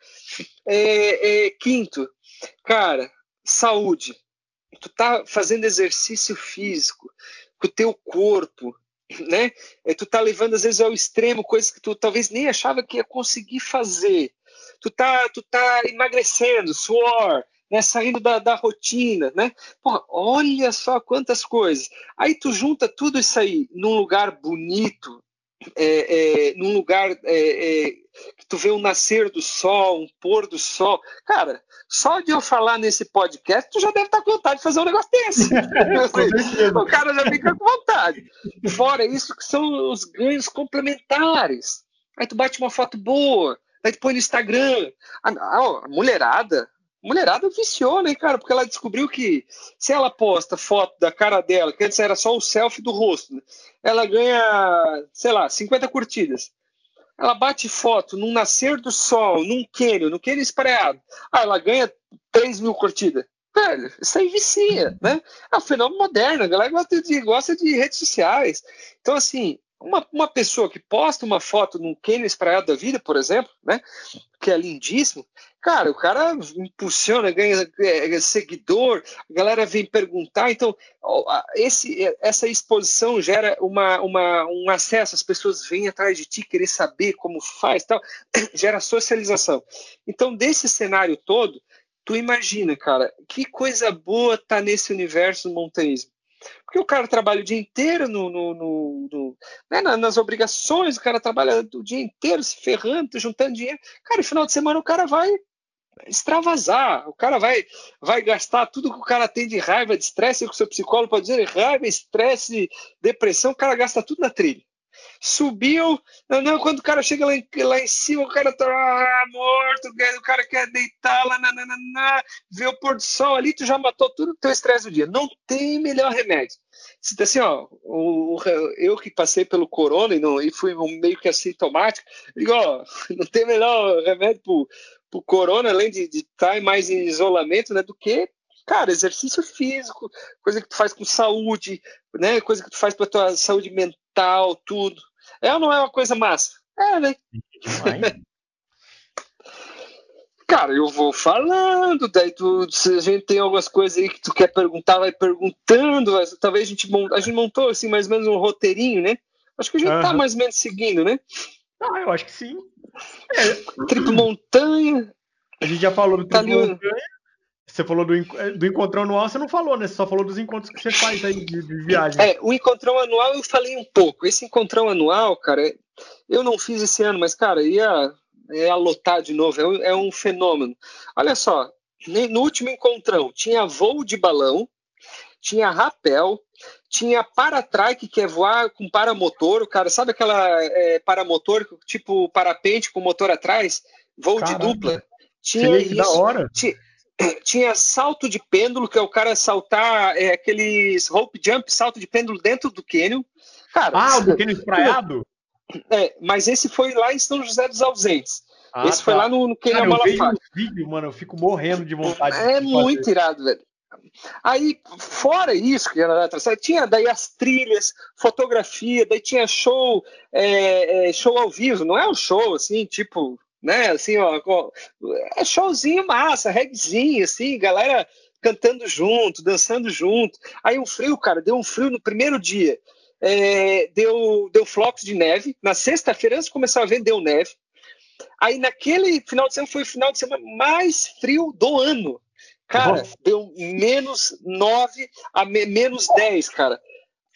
É, é, quinto, cara, saúde tu tá fazendo exercício físico com o teu corpo, né? É, tu tá levando às vezes ao extremo coisas que tu talvez nem achava que ia conseguir fazer. Tu tá, tu tá emagrecendo, suor, né? Saindo da, da rotina, né? Porra, olha só quantas coisas. Aí tu junta tudo isso aí num lugar bonito, é, é, num lugar é, é, que tu vê um nascer do sol, um pôr do sol. Cara, só de eu falar nesse podcast, tu já deve estar com vontade de fazer um negócio desse. *laughs* o cara já fica com vontade. Fora isso, que são os ganhos complementares. Aí tu bate uma foto boa, aí tu põe no Instagram. A, a, a mulherada, mulherada viciou, né, cara? Porque ela descobriu que se ela posta foto da cara dela, que antes era só o selfie do rosto, né? ela ganha, sei lá, 50 curtidas. Ela bate foto num nascer do sol, num cânion, no cânion espraiado. Ah, ela ganha 3 mil curtidas. Velho, isso aí vicia, né? É um fenômeno moderno, a galera gosta de, gosta de redes sociais. Então, assim, uma, uma pessoa que posta uma foto num cânion espraiado da vida, por exemplo, né? Que é lindíssimo, cara, o cara impulsiona, ganha, ganha seguidor, a galera vem perguntar, então esse, essa exposição gera uma, uma, um acesso, as pessoas vêm atrás de ti querer saber como faz, tal, *coughs* gera socialização. Então, desse cenário todo, tu imagina, cara, que coisa boa tá nesse universo do montanhismo. Porque o cara trabalha o dia inteiro no, no, no, no né, nas obrigações, o cara trabalha o dia inteiro se ferrando, juntando dinheiro. Cara, no final de semana o cara vai extravasar, o cara vai, vai gastar tudo que o cara tem de raiva, de estresse, que o seu psicólogo pode dizer, raiva, estresse, depressão, o cara gasta tudo na trilha subiu. Não, quando o cara chega lá em, lá em cima, o cara tá ah, morto, o cara quer deitar lá, na, na, na, na, vê o pôr do sol ali, tu já matou tudo o teu estresse do dia. Não tem melhor remédio. Tá assim, ó, o, eu que passei pelo corona e, não, e fui meio que assintomático, digo, ó, *laughs* não tem melhor remédio pro, pro corona, além de estar tá mais em isolamento, né, do que cara, exercício físico, coisa que tu faz com saúde, né? Coisa que tu faz para tua saúde mental, tudo. É ou não é uma coisa massa? É, né? *laughs* Cara, eu vou falando, daí tu, se a gente tem algumas coisas aí que tu quer perguntar, vai perguntando, talvez a gente, montou, a gente montou assim mais ou menos um roteirinho, né? Acho que a gente uhum. tá mais ou menos seguindo, né? Ah, eu acho que sim. É. Triplo montanha. A gente já falou do tá triplo montanha. Você falou do, é, do encontrão anual, você não falou, né? Você só falou dos encontros que você faz aí de, de viagem. É, o encontrão anual eu falei um pouco. Esse encontrão anual, cara, eu não fiz esse ano, mas, cara, ia, ia lotar de novo. É, é um fenômeno. Olha só, no último encontrão tinha voo de balão, tinha rapel, tinha paratrike, que é voar com paramotor. O cara, sabe aquela é, paramotor, tipo parapente com motor atrás? Voo Caramba. de dupla. Tinha isso. Da hora. Tinha, tinha salto de pêndulo, que é o cara saltar é, aqueles rope jump, salto de pêndulo dentro do cânion. Cara, ah, o do cânion espraiado? *laughs* É, mas esse foi lá em São José dos Ausentes. Ah, esse tá. foi lá no, no Cânion Malafaia. Eu vejo vídeo, mano, eu fico morrendo de vontade. É de muito irado, velho. Aí, fora isso, que era tinha daí as trilhas, fotografia, daí tinha show, é, é, show ao vivo, não é um show assim, tipo, né, assim, ó, é showzinho massa, regzinho, assim, galera cantando junto, dançando junto. Aí o um frio, cara, deu um frio no primeiro dia. É, deu, deu flocos de neve. Na sexta-feira, antes de começar a ver, deu neve. Aí naquele final de semana foi o final de semana mais frio do ano. Cara, deu menos 9 a me, menos 10, cara.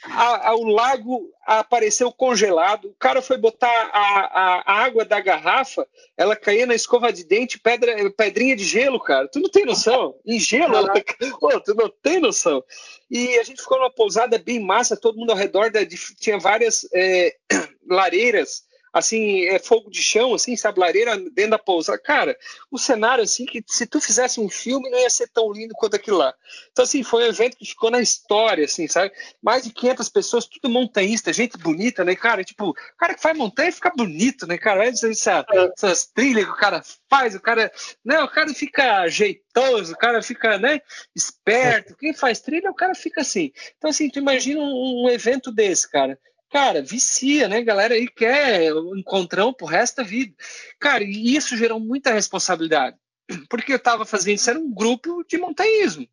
A, a, o lago apareceu congelado. O cara foi botar a, a, água da garrafa, ela caía na escova de dente, pedra, pedrinha de gelo, cara. Tu não tem noção? Em gelo, ela... *laughs* Tu não tem noção. E a gente ficou numa pousada bem massa, todo mundo ao redor da, tinha várias é, *clears throat* lareiras assim, é fogo de chão, assim, sabe, lareira dentro da pousada. Cara, o cenário, assim, que se tu fizesse um filme, não ia ser tão lindo quanto aquilo lá. Então, assim, foi um evento que ficou na história, assim, sabe? Mais de 500 pessoas, tudo montanhista, gente bonita, né, cara? Tipo, o cara que faz montanha fica bonito, né, cara? Essa, essa, essas trilhas que o cara faz, o cara, né, o cara fica jeitoso, o cara fica, né, esperto. Quem faz trilha, o cara fica assim. Então, assim, tu imagina um, um evento desse, cara cara, vicia, né? Galera aí quer um encontrão pro resto da vida. Cara, e isso gerou muita responsabilidade. *clears throat* Porque eu estava fazendo isso, era um grupo de montanhismo.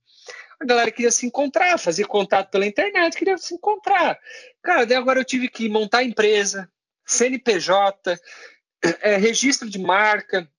A galera queria se encontrar, fazer contato pela internet, queria se encontrar. Cara, daí agora eu tive que montar empresa, CNPJ, *clears throat* é, registro de marca,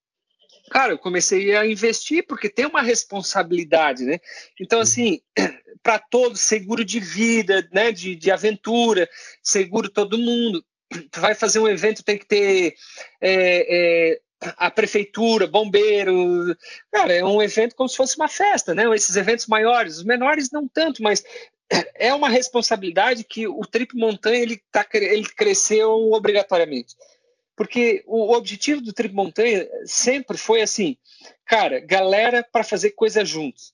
cara, eu comecei a investir porque tem uma responsabilidade, né? Então, uhum. assim, *clears throat* para todos, seguro de vida, né? De, de aventura, seguro todo mundo. Tu *clears throat* vai fazer um evento, tem que ter é, é, a prefeitura, bombeiro. Cara, é um evento como se fosse uma festa, né? Esses eventos maiores, os menores não tanto, mas *clears throat* é uma responsabilidade que o Trip Montanha ele, tá, ele cresceu obrigatoriamente. Porque o objetivo do Trip Montanha sempre foi assim, cara, galera para fazer coisas juntos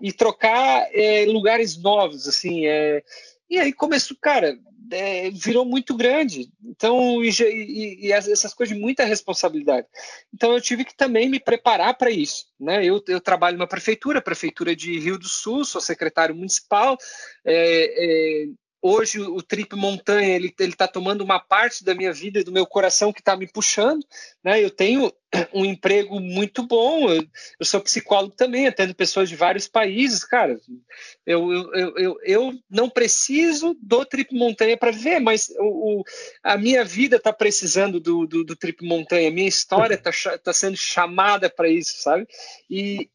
e trocar é, lugares novos, assim. É... E aí começou, cara, é, virou muito grande. Então, e, e, e, essas coisas de muita responsabilidade. Então, eu tive que também me preparar para isso. Né? Eu, eu, trabalho na prefeitura, prefeitura de Rio do Sul, sou secretário municipal. É, é Hoje o Trip Montanha ele está tomando uma parte da minha vida e do meu coração que está me puxando. Né? Eu tenho um emprego muito bom, eu, eu, sou psicólogo também, atendo pessoas de vários países. Cara, eu, eu, eu, eu não preciso do Trip Montanha para viver, mas o, o, a minha vida está precisando do, do, do, Trip Montanha, a minha história está tá sendo chamada para isso, sabe? E,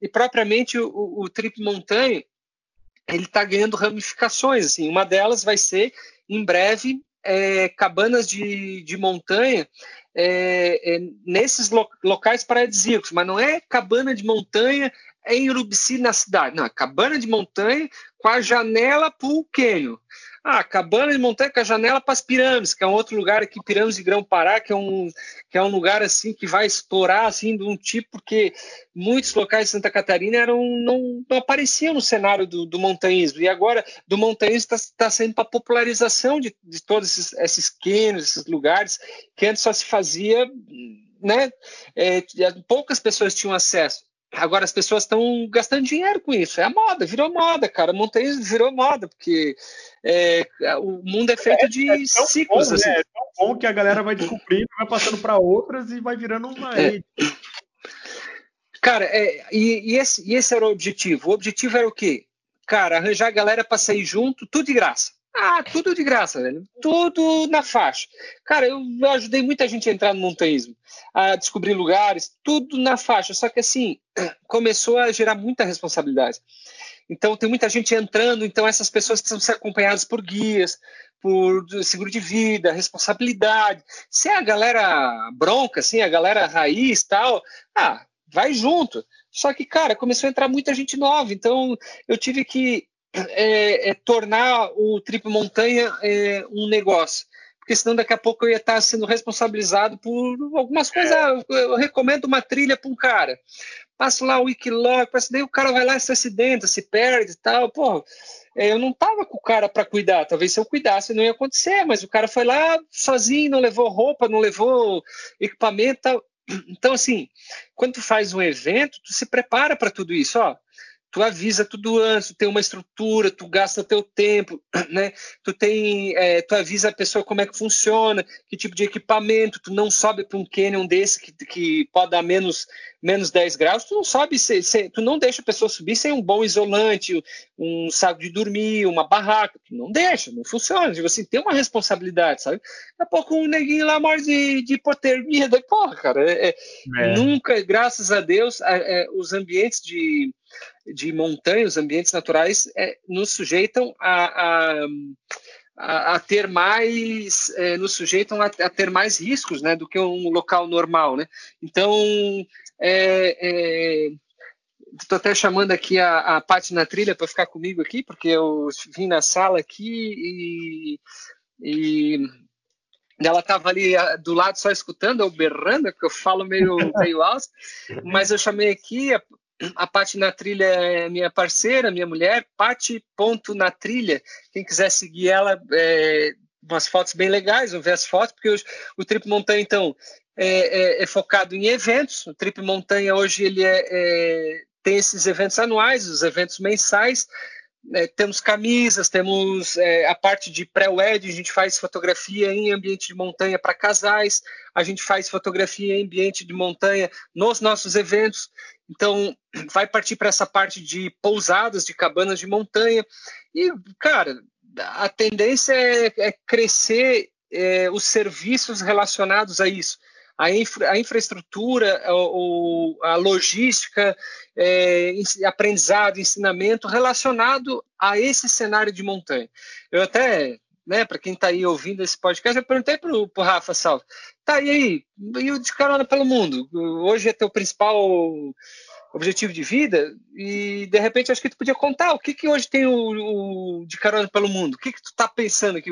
e propriamente o, o Trip Montanha ele está ganhando ramificações. Assim, uma delas vai ser, em breve, é, cabanas de, de montanha é, é, nesses lo, locais paradisíacos, mas não é cabana de montanha em Urubici, na cidade. Não, é cabana de montanha com a janela para o cânion. Ah, cabana de a janela para as pirâmides, que é um outro lugar aqui, Pirâmides de Grão-Pará, que é um que é um lugar assim que vai explorar assim de um tipo porque muitos locais de Santa Catarina eram não, não apareciam no cenário do, do montanhismo e agora do montanhismo está tá sendo para popularização de, de todos esses, esses esses lugares que antes só se fazia, né? É, poucas pessoas tinham acesso. Agora as pessoas estão gastando dinheiro com isso. É a moda, virou moda, cara. Montanhismo virou moda, porque é, o mundo é feito é, de é ciclos. Bom, assim. né? É tão bom que a galera vai descobrindo, vai passando para outras e vai virando uma é. rede. Cara, é, e, e, esse, e esse era o objetivo. O objetivo era o quê? Cara, arranjar a galera para sair junto, tudo de graça. Ah, tudo de graça, velho. Tudo na faixa. Cara, eu, ajudei muita gente a entrar no montanhismo, a descobrir lugares, tudo na faixa. Só que assim, *clears throat* começou a gerar muita responsabilidade. Então tem muita gente entrando, então essas pessoas precisam ser acompanhadas por guias, por seguro de vida, responsabilidade. Se é a galera bronca, assim, a galera raiz tal, ah, vai junto. Só que, cara, começou a entrar muita gente nova, então eu tive que é, é, tornar o Trip Montanha é, um negócio. Porque senão daqui a pouco eu ia estar sendo responsabilizado por algumas coisas. É. Eu recomendo uma trilha para um cara. Passo lá o Wikilog, daí o cara vai lá e se acidenta, se perde e tal. Pô, é, eu não estava com o cara para cuidar. Talvez se eu cuidasse não ia acontecer, mas o cara foi lá sozinho, não levou roupa, não levou equipamento. Tal. Então, assim, quando tu faz um evento, tu se prepara para tudo isso. Ó, tu avisa tudo antes, tu tem uma estrutura, tu gasta teu tempo, *clears throat* né? Tu tem, é, tu avisa a pessoa como é que funciona, que tipo de equipamento, tu não sobe para um canyon desse que, que pode dar menos, menos 10 graus, tu não sobe, se, se, tu não deixa a pessoa subir sem um bom isolante, um saco de dormir, uma barraca, tu não deixa, não funciona, tipo assim, tem uma responsabilidade, sabe? Daqui a pouco um neguinho lá morre de, de hipotermia, daí, porra, cara, é, é, é. nunca, graças a Deus, é, os ambientes de de montanha, os ambientes naturais, é, nos sujeitam a, a, a ter mais, é, nos sujeitam a, a, ter mais riscos, né, do que um local normal, né? Então, é, estou é, até chamando aqui a, a Paty na trilha para ficar comigo aqui, porque eu vim na sala aqui e, e ela estava ali do lado só escutando, eu berrando, porque eu falo meio, *laughs* meio alto, mas eu chamei aqui a Pati na Trilha é minha parceira, minha mulher, na Trilha. Quem quiser seguir ela, é, umas fotos bem legais, vão ver as fotos, porque hoje, o Trip Montanha, então, é, é, é, focado em eventos. O Trip Montanha hoje ele é, é tem esses eventos anuais, os eventos mensais. É, temos camisas, temos é, a parte de pré-wed, a gente faz fotografia em ambiente de montanha para casais, a gente faz fotografia em ambiente de montanha nos nossos eventos. Então, vai partir para essa parte de pousadas, de cabanas de montanha. E, cara, a tendência é, é crescer é, os serviços relacionados a isso. A, infra, a infraestrutura, a, a logística, é, aprendizado, ensinamento relacionado a esse cenário de montanha. Eu até né, para quem está aí ouvindo esse podcast, eu perguntei para o Rafa Salve, tá, e aí, e o de carona pelo mundo? Hoje é teu principal objetivo de vida e de repente acho que tu podia contar o que que hoje tem o, o de carona pelo mundo, o que que tu tá pensando aqui,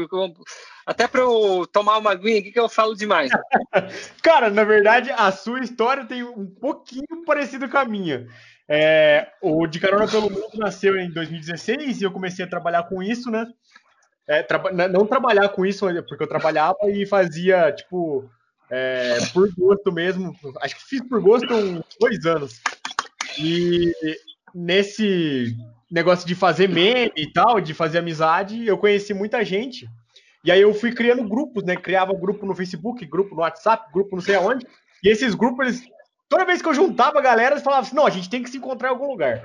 até para eu tomar uma aguinha aqui que eu falo demais. *laughs* Cara, na verdade a sua história tem um pouquinho parecido com a minha. É, o de carona pelo mundo nasceu em 2016 e eu comecei a trabalhar com isso, né? É, não trabalhar com isso, porque eu trabalhava e fazia, tipo, é, por gosto mesmo. Acho que fiz por gosto uns dois anos. E nesse negócio de fazer meme e tal, de fazer amizade, eu conheci muita gente. E aí eu fui criando grupos, né? Criava grupo no Facebook, grupo no WhatsApp, grupo não sei aonde. E esses grupos, eles, toda vez que eu juntava a galera, eles falavam assim: não, a gente tem que se encontrar em algum lugar.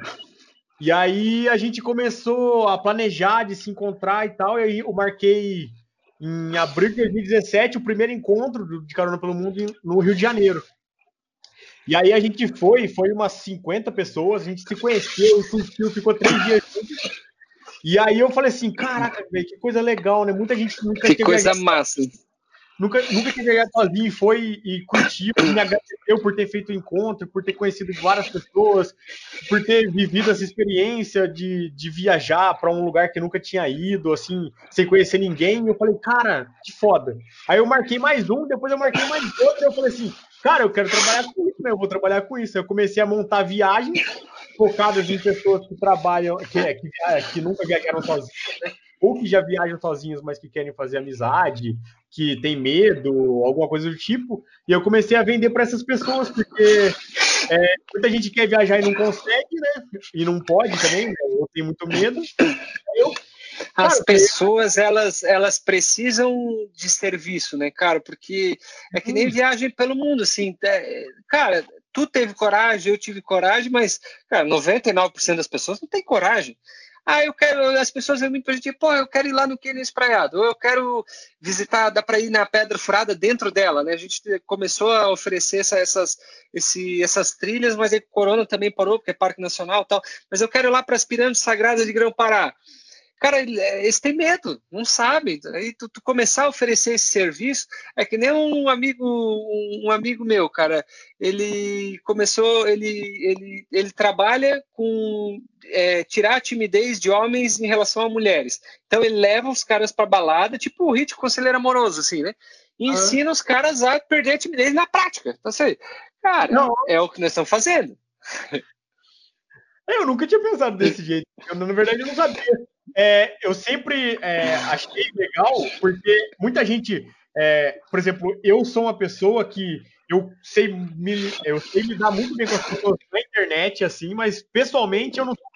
E aí a gente começou a planejar de se encontrar e tal, e aí eu marquei em abril de 2017 o primeiro encontro de Carona pelo Mundo no Rio de Janeiro. E aí a gente foi, foi umas 50 pessoas, a gente se conheceu, curtiu, ficou três dias juntos. E aí eu falei assim, caraca, velho, que coisa legal, né? Muita gente nunca Que coisa massa nunca, nunca tinha viajado sozinho e foi e curtiu, e me agradeceu por ter feito o encontro, por ter conhecido várias pessoas, por ter vivido essa experiência de, de viajar para um lugar que nunca tinha ido, assim, sem conhecer ninguém. E eu falei, cara, que foda. Aí eu marquei mais um, depois eu marquei mais outro, e eu falei assim, cara, eu quero trabalhar com isso, né? Eu vou trabalhar com isso. Eu comecei a montar viagens focadas em pessoas que trabalham, que, que, que nunca viajaram sozinhas, né? ou que já viajam sozinhos, mas que querem fazer amizade, que tem medo, alguma coisa do tipo. E eu comecei a vender para essas pessoas, porque é, muita gente quer viajar e não consegue, né? E não pode também, né? eu tenho muito medo. Eu, As pessoas, elas, elas precisam de serviço, né, cara? Porque é que nem hum. viagem pelo mundo, assim. É, cara, tu teve coragem, eu tive coragem, mas, cara, 99% das pessoas não tem coragem. Ah, eu quero. As pessoas pra gente, pô, eu quero ir lá no Quênia Espraiado, ou eu quero visitar, dá para ir na Pedra Furada dentro dela, né? A gente começou a oferecer essa, essas, esse, essas trilhas, mas aí o Corona também parou, porque é Parque Nacional e tal. Mas eu quero ir lá para as Pirâmides Sagradas de Grão-Pará. Cara, eles têm medo, não sabem. Aí tu, tu, começar a oferecer esse serviço é que nem um amigo, um amigo meu, cara. Ele começou, ele, ele, ele trabalha com é, tirar a timidez de homens em relação a mulheres. Então ele leva os caras para balada, tipo o hit conselheiro amoroso, assim, né? E ensina os caras a perder a timidez na prática. Então, assim, cara, não. é o que nós estamos fazendo. *laughs* Eu nunca tinha pensado desse jeito. Eu, na verdade, eu não sabia é, eu sempre é, achei legal, porque muita gente, é, por exemplo, eu sou uma pessoa que eu sei, me, eu sei lidar muito bem com as pessoas na internet, assim, mas pessoalmente eu não sou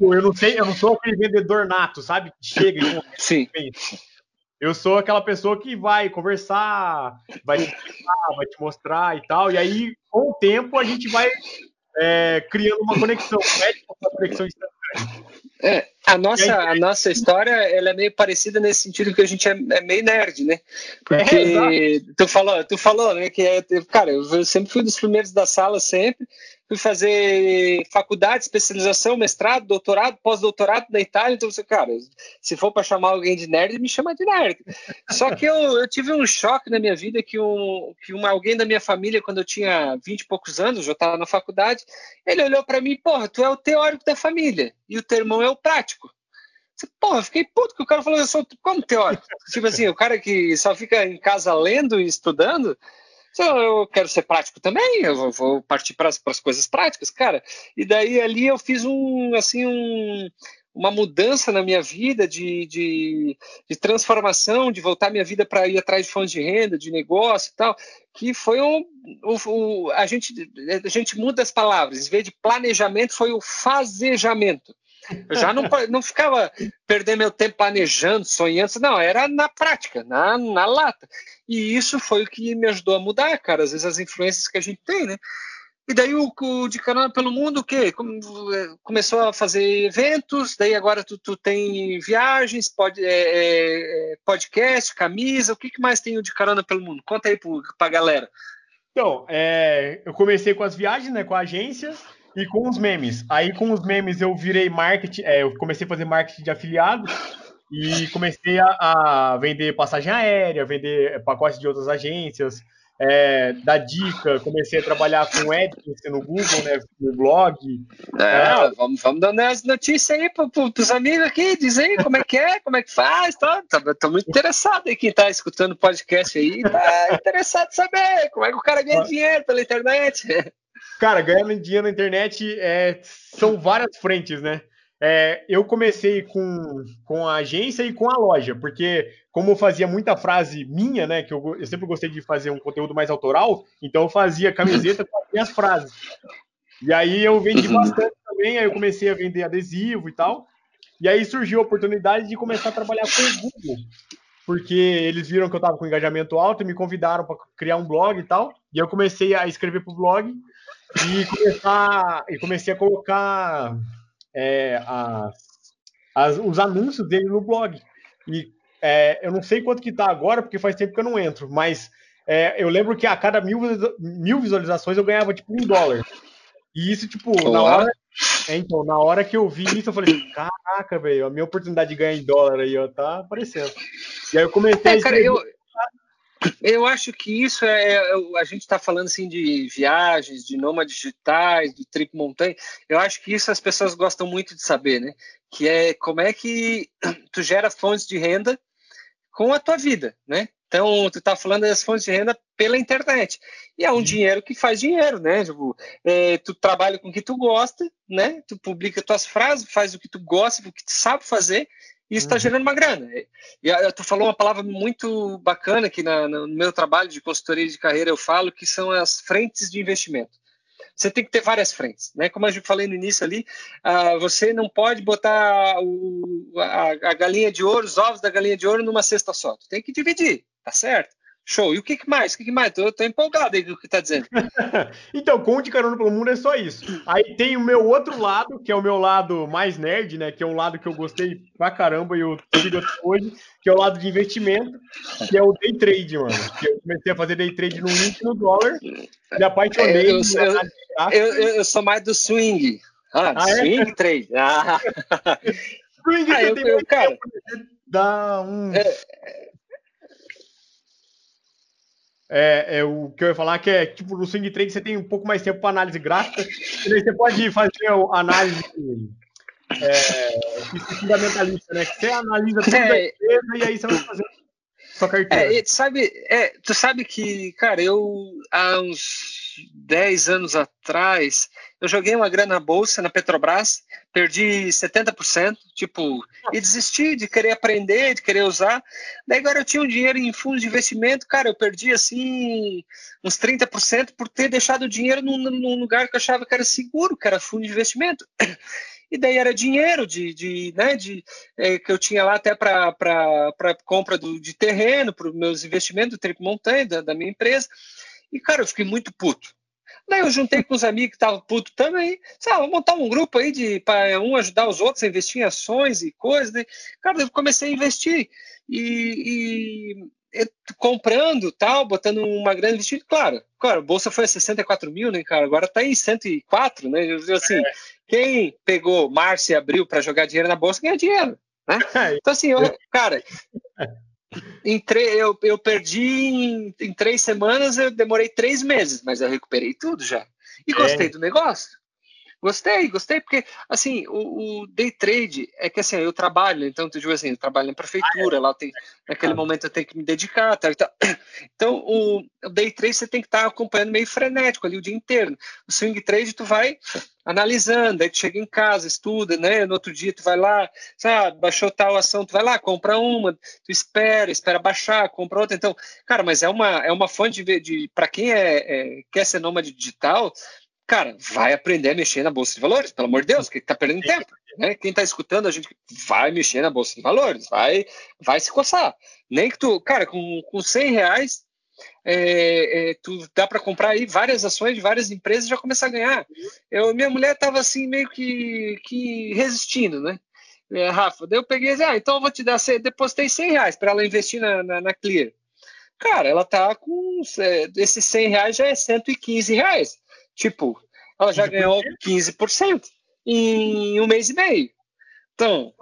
Bom, eu não sei, eu não sou aquele vendedor nato, sabe? Que chega e Sim. Eu sou aquela pessoa que vai conversar, vai te explicar, vai te mostrar e tal. E aí, com o tempo, a gente vai é, criando uma conexão, né? uma conexão instantânea. É, a nossa, a nossa história ela é meio parecida nesse sentido que a gente é, é meio nerd, né? Porque é, tu falou, tu falou, né? Que é, cara, eu sempre fui dos primeiros da sala sempre fui fazer faculdade, especialização, mestrado, doutorado, pós-doutorado na Itália. Então, você, cara, se for para chamar alguém de nerd, me chama de nerd. Só que eu, eu tive um choque na minha vida que, um, que uma, alguém da minha família, quando eu tinha 20 e poucos anos, já estava na faculdade, ele olhou para mim, porra, tu é o teórico da família e o teu irmão é o prático. Porra, eu fiquei puto que o cara falou, eu sou como teórico? tipo assim, o cara que só fica em casa lendo e estudando, eu quero ser prático também, eu vou partir para as coisas práticas, cara. E daí ali eu fiz um, assim, um, uma mudança na minha vida de, de, de transformação, de voltar minha vida para ir atrás de fontes de renda, de negócio e tal, que foi um, o, a, gente, a gente muda as palavras, em vez de planejamento, foi o fazejamento. Eu já não, não ficava perdendo meu tempo planejando, sonhando, não, era na prática, na, na lata. E isso foi o que me ajudou a mudar, cara, às vezes as influências que a gente tem, né? E daí o, o de carona pelo mundo, o quê? Começou a fazer eventos, daí agora tu, tu tem viagens, pod, é, é, podcast, camisa, o que, que mais tem o de carona pelo mundo? Conta aí para a galera. Então, é, eu comecei com as viagens, né, com a agência, e com os memes. Aí com os memes eu virei marketing, é, eu comecei a fazer marketing de afiliado e comecei a, a vender passagem aérea, vender pacotes de outras agências, é, dar dica, comecei a trabalhar com AdSense no Google, né, no blog. É, é, vamos, vamos dando as notícias aí para os amigos aqui, diz aí como é que é, como é que faz, tá? Tô, muito interessado aí quem está escutando o podcast aí, tá interessado em saber como é que o cara ganha dinheiro pela internet. Cara, ganhando dinheiro na internet é, são várias frentes, né? É, eu comecei com, com a agência e com a loja, porque como eu fazia muita frase minha, né? Que eu, eu sempre gostei de fazer um conteúdo mais autoral, então eu fazia camiseta com as minhas frases. E aí eu vendi bastante também, aí eu comecei a vender adesivo e tal. E aí surgiu a oportunidade de começar a trabalhar com o Google, porque eles viram que eu estava com engajamento alto e me convidaram para criar um blog e tal. E eu comecei a escrever para o blog e começar e comecei a colocar é, as, as, os anúncios dele no blog. E é, eu não sei quanto que tá agora, porque faz tempo que eu não entro, mas é, eu lembro que a cada mil, mil visualizações eu ganhava tipo um dólar. E isso, tipo, Olá. na hora. É, então, na hora que eu vi isso, eu falei, caraca, velho, a minha oportunidade de ganhar em dólar aí, ó, tá aparecendo. E aí eu comecei é, cara, eu, eu acho que isso é, é a gente está falando assim de viagens, de nômades digitais, do trip montanha. Eu acho que isso as pessoas gostam muito de saber, né? Que é como é que *clears throat* tu gera fontes de renda com a tua vida, né? Então, tu está falando das fontes de renda pela internet. E é um dinheiro que faz dinheiro, né? Tipo, é, tu trabalha com o que tu gosta, né? Tu publica tuas frases, faz o que tu gosta, o que tu sabe fazer, e isso está uhum. gerando uma grana. E tu falou uma palavra muito bacana que na, no meu trabalho de consultoria de carreira eu falo que são as frentes de investimento. Você tem que ter várias frentes, né? Como eu falei no início ali, uh, você não pode botar o, a, a, galinha de ouro, os ovos da galinha de ouro numa cesta só. Tu tem que dividir, tá certo? Show. E o que, mais? O que, mais? Tô, tô empolgado aí com o que tá dizendo. *laughs* então, com o de carona pelo mundo é só isso. Aí tem o meu outro lado, que é o meu lado mais nerd, né? Que é um lado que eu gostei pra caramba e eu sigo hoje, que é o lado de investimento, que é o day trade, mano. Que eu comecei a fazer day trade no índice no dólar, me apaixonei. Eu, eu, eu, eu, sou mais do swing. Ah, ah é? swing é? trade. Ah. *laughs* swing ah, eu, eu, cara, dá um. É, é, é, o que eu ia falar que é tipo no swing trade você tem um pouco mais tempo para análise gráfica, e aí você pode fazer análise é, fundamentalista, né? Que você analisa tudo é, da empresa e aí você vai fazer. sua carteira. É, sabe, é, tu sabe que, cara, eu há uns 10 anos atrás, eu joguei uma grana na bolsa na Petrobras, perdi 70%, tipo, e desisti de querer aprender, de querer usar. Daí agora eu tinha um dinheiro em fundos de investimento, cara, eu perdi assim uns 30% por ter deixado o dinheiro num, num lugar que eu achava que era seguro, que era fundo de investimento. e daí era dinheiro de, de, né, de é, que eu tinha lá até para compra do, de terreno, para os meus investimentos do Triple Montanha, da, da, minha empresa. E, cara, eu fiquei muito puto. Daí eu juntei com os amigos que estavam putos também. Sabe, vamos montar um grupo aí de para um ajudar os outros a investir em ações e coisas. Né? Cara, eu comecei a investir. E, e comprando tal, botando uma grande investida, claro, claro, a bolsa foi a 64 mil, né, cara? Agora está em 104, né? Assim, é. quem pegou março e abril para jogar dinheiro na bolsa ganha dinheiro, né? *laughs* É. Então, assim, eu, cara, em eu, eu perdi em, em, três semanas, eu demorei três meses, mas eu recuperei tudo já. E gostei é. do negócio. Gostei, gostei, porque assim, o, o, day trade é que assim, eu trabalho, então tu digo assim, eu trabalho na prefeitura, ah, é. lá tem, naquele ah. momento eu tenho que me dedicar, tal, *clears throat* tal. Então o, o, day trade você tem que estar acompanhando meio frenético ali o dia inteiro. O swing trade tu vai analisando, aí tu chega em casa, estuda, né? No outro dia tu vai lá, sabe, baixou tal ação, tu vai lá, compra uma, tu espera, espera baixar, compra outra. Então, cara, mas é uma, é uma fonte de, de para quem é, é, quer ser nômade digital, cara, vai aprender a mexer na bolsa de valores, pelo amor de Deus, que tá perdendo tempo. Né? Quem está escutando a gente vai mexer na bolsa de valores, vai, vai se coçar. Nem que tu, cara, com, com 100 reais, é, é, tu dá para comprar aí várias ações de várias empresas e já começar a ganhar. Eu, minha mulher estava assim meio que, que resistindo, né? É, Rafa, daí eu peguei e disse, ah, então eu vou te dar, depositei 100 reais para ela investir na, na, na, Clear. Cara, ela tá com, é, esses 100 reais já é 115 reais. Tipo, ela já 15%? ganhou 15% em um mês e meio. Então,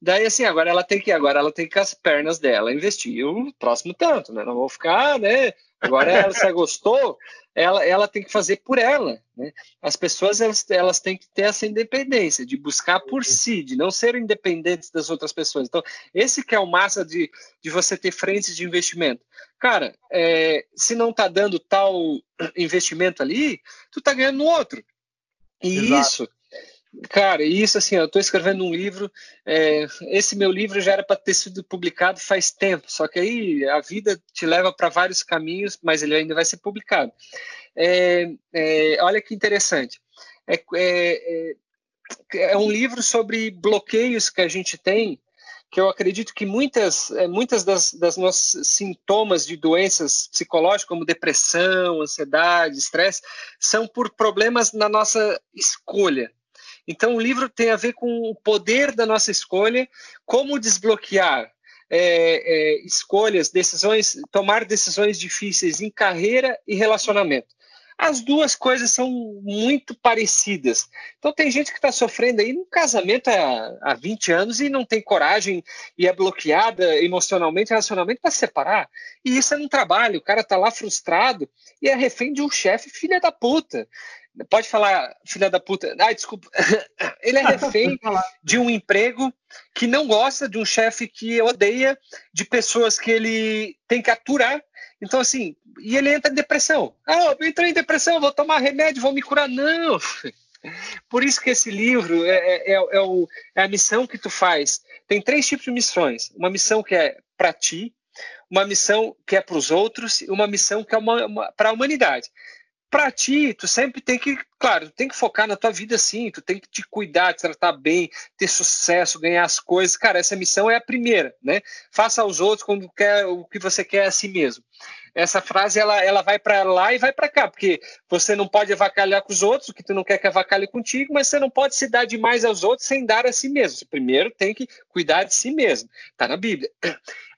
daí assim, agora ela tem que agora ela tem que as pernas dela investir o próximo tanto, né? Não vou ficar, né? Agora ela se gostou, ela, ela tem que fazer por ela. Né? As pessoas elas, elas têm que ter essa independência de buscar por si, de não ser independentes das outras pessoas. Então, esse que é o massa de, de você ter frentes de investimento. Cara, é, se não está dando tal investimento ali, tu está ganhando no outro. E Exato. isso Cara, isso assim, eu estou escrevendo um livro. É, esse meu livro já era para ter sido publicado faz tempo, só que aí a vida te leva para vários caminhos, mas ele ainda vai ser publicado. É, é, olha que interessante. É, é, é, é, um livro sobre bloqueios que a gente tem, que eu acredito que muitas, muitas das, das nossos sintomas de doenças psicológicas, como depressão, ansiedade, estresse, são por problemas na nossa escolha então, o livro tem a ver com o poder da nossa escolha, como desbloquear é, é, escolhas, decisões, tomar decisões difíceis em carreira e relacionamento. As duas coisas são muito parecidas. Então, tem gente que está sofrendo aí num casamento há, há 20 anos e não tem coragem e é bloqueada emocionalmente, racionalmente para separar. E isso é um trabalho. O cara está lá frustrado e é refém de um chefe filha da puta. Pode falar, filha da puta. Ai, desculpa. *laughs* Ele é refém de um emprego que não gosta, de um chefe que odeia, de pessoas que ele tem que aturar. Então, assim, e ele entra em depressão. Ah, eu entrei em depressão, vou tomar remédio, vou me curar. Não! *laughs* Por isso que esse livro é, é, é, é, o, é a missão que tu faz. Tem três tipos de missões. Uma missão que é para ti, uma missão que é para os outros e uma missão que é para a humanidade para ti, tu sempre tem que, claro, tu tem que focar na tua vida sim, tu tem que te cuidar, te tratar bem, ter sucesso, ganhar as coisas. Cara, essa missão é a primeira, né? Faça aos outros quando quer o que você quer a si mesmo. Essa frase ela, ela vai para lá e vai para cá, porque você não pode avacalhar com os outros, o que tu não quer que avacalhe contigo, mas você não pode se dar demais aos outros sem dar a si mesmo. Você primeiro tem que cuidar de si mesmo. Tá na Bíblia.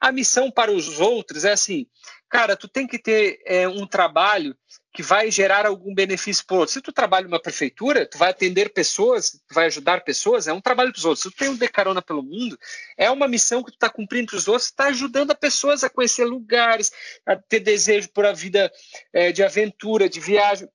A missão para os outros é assim, cara, tu tem que ter é, um trabalho que vai gerar algum benefício para outro. Se tu trabalha numa prefeitura, tu vai atender pessoas, tu vai ajudar pessoas, é um trabalho para os outros. Se tu tem um decarona pelo mundo, é uma missão que tu está cumprindo para os outros, está ajudando as pessoas a conhecer lugares, a ter desejo por a vida é, de aventura, de viagem.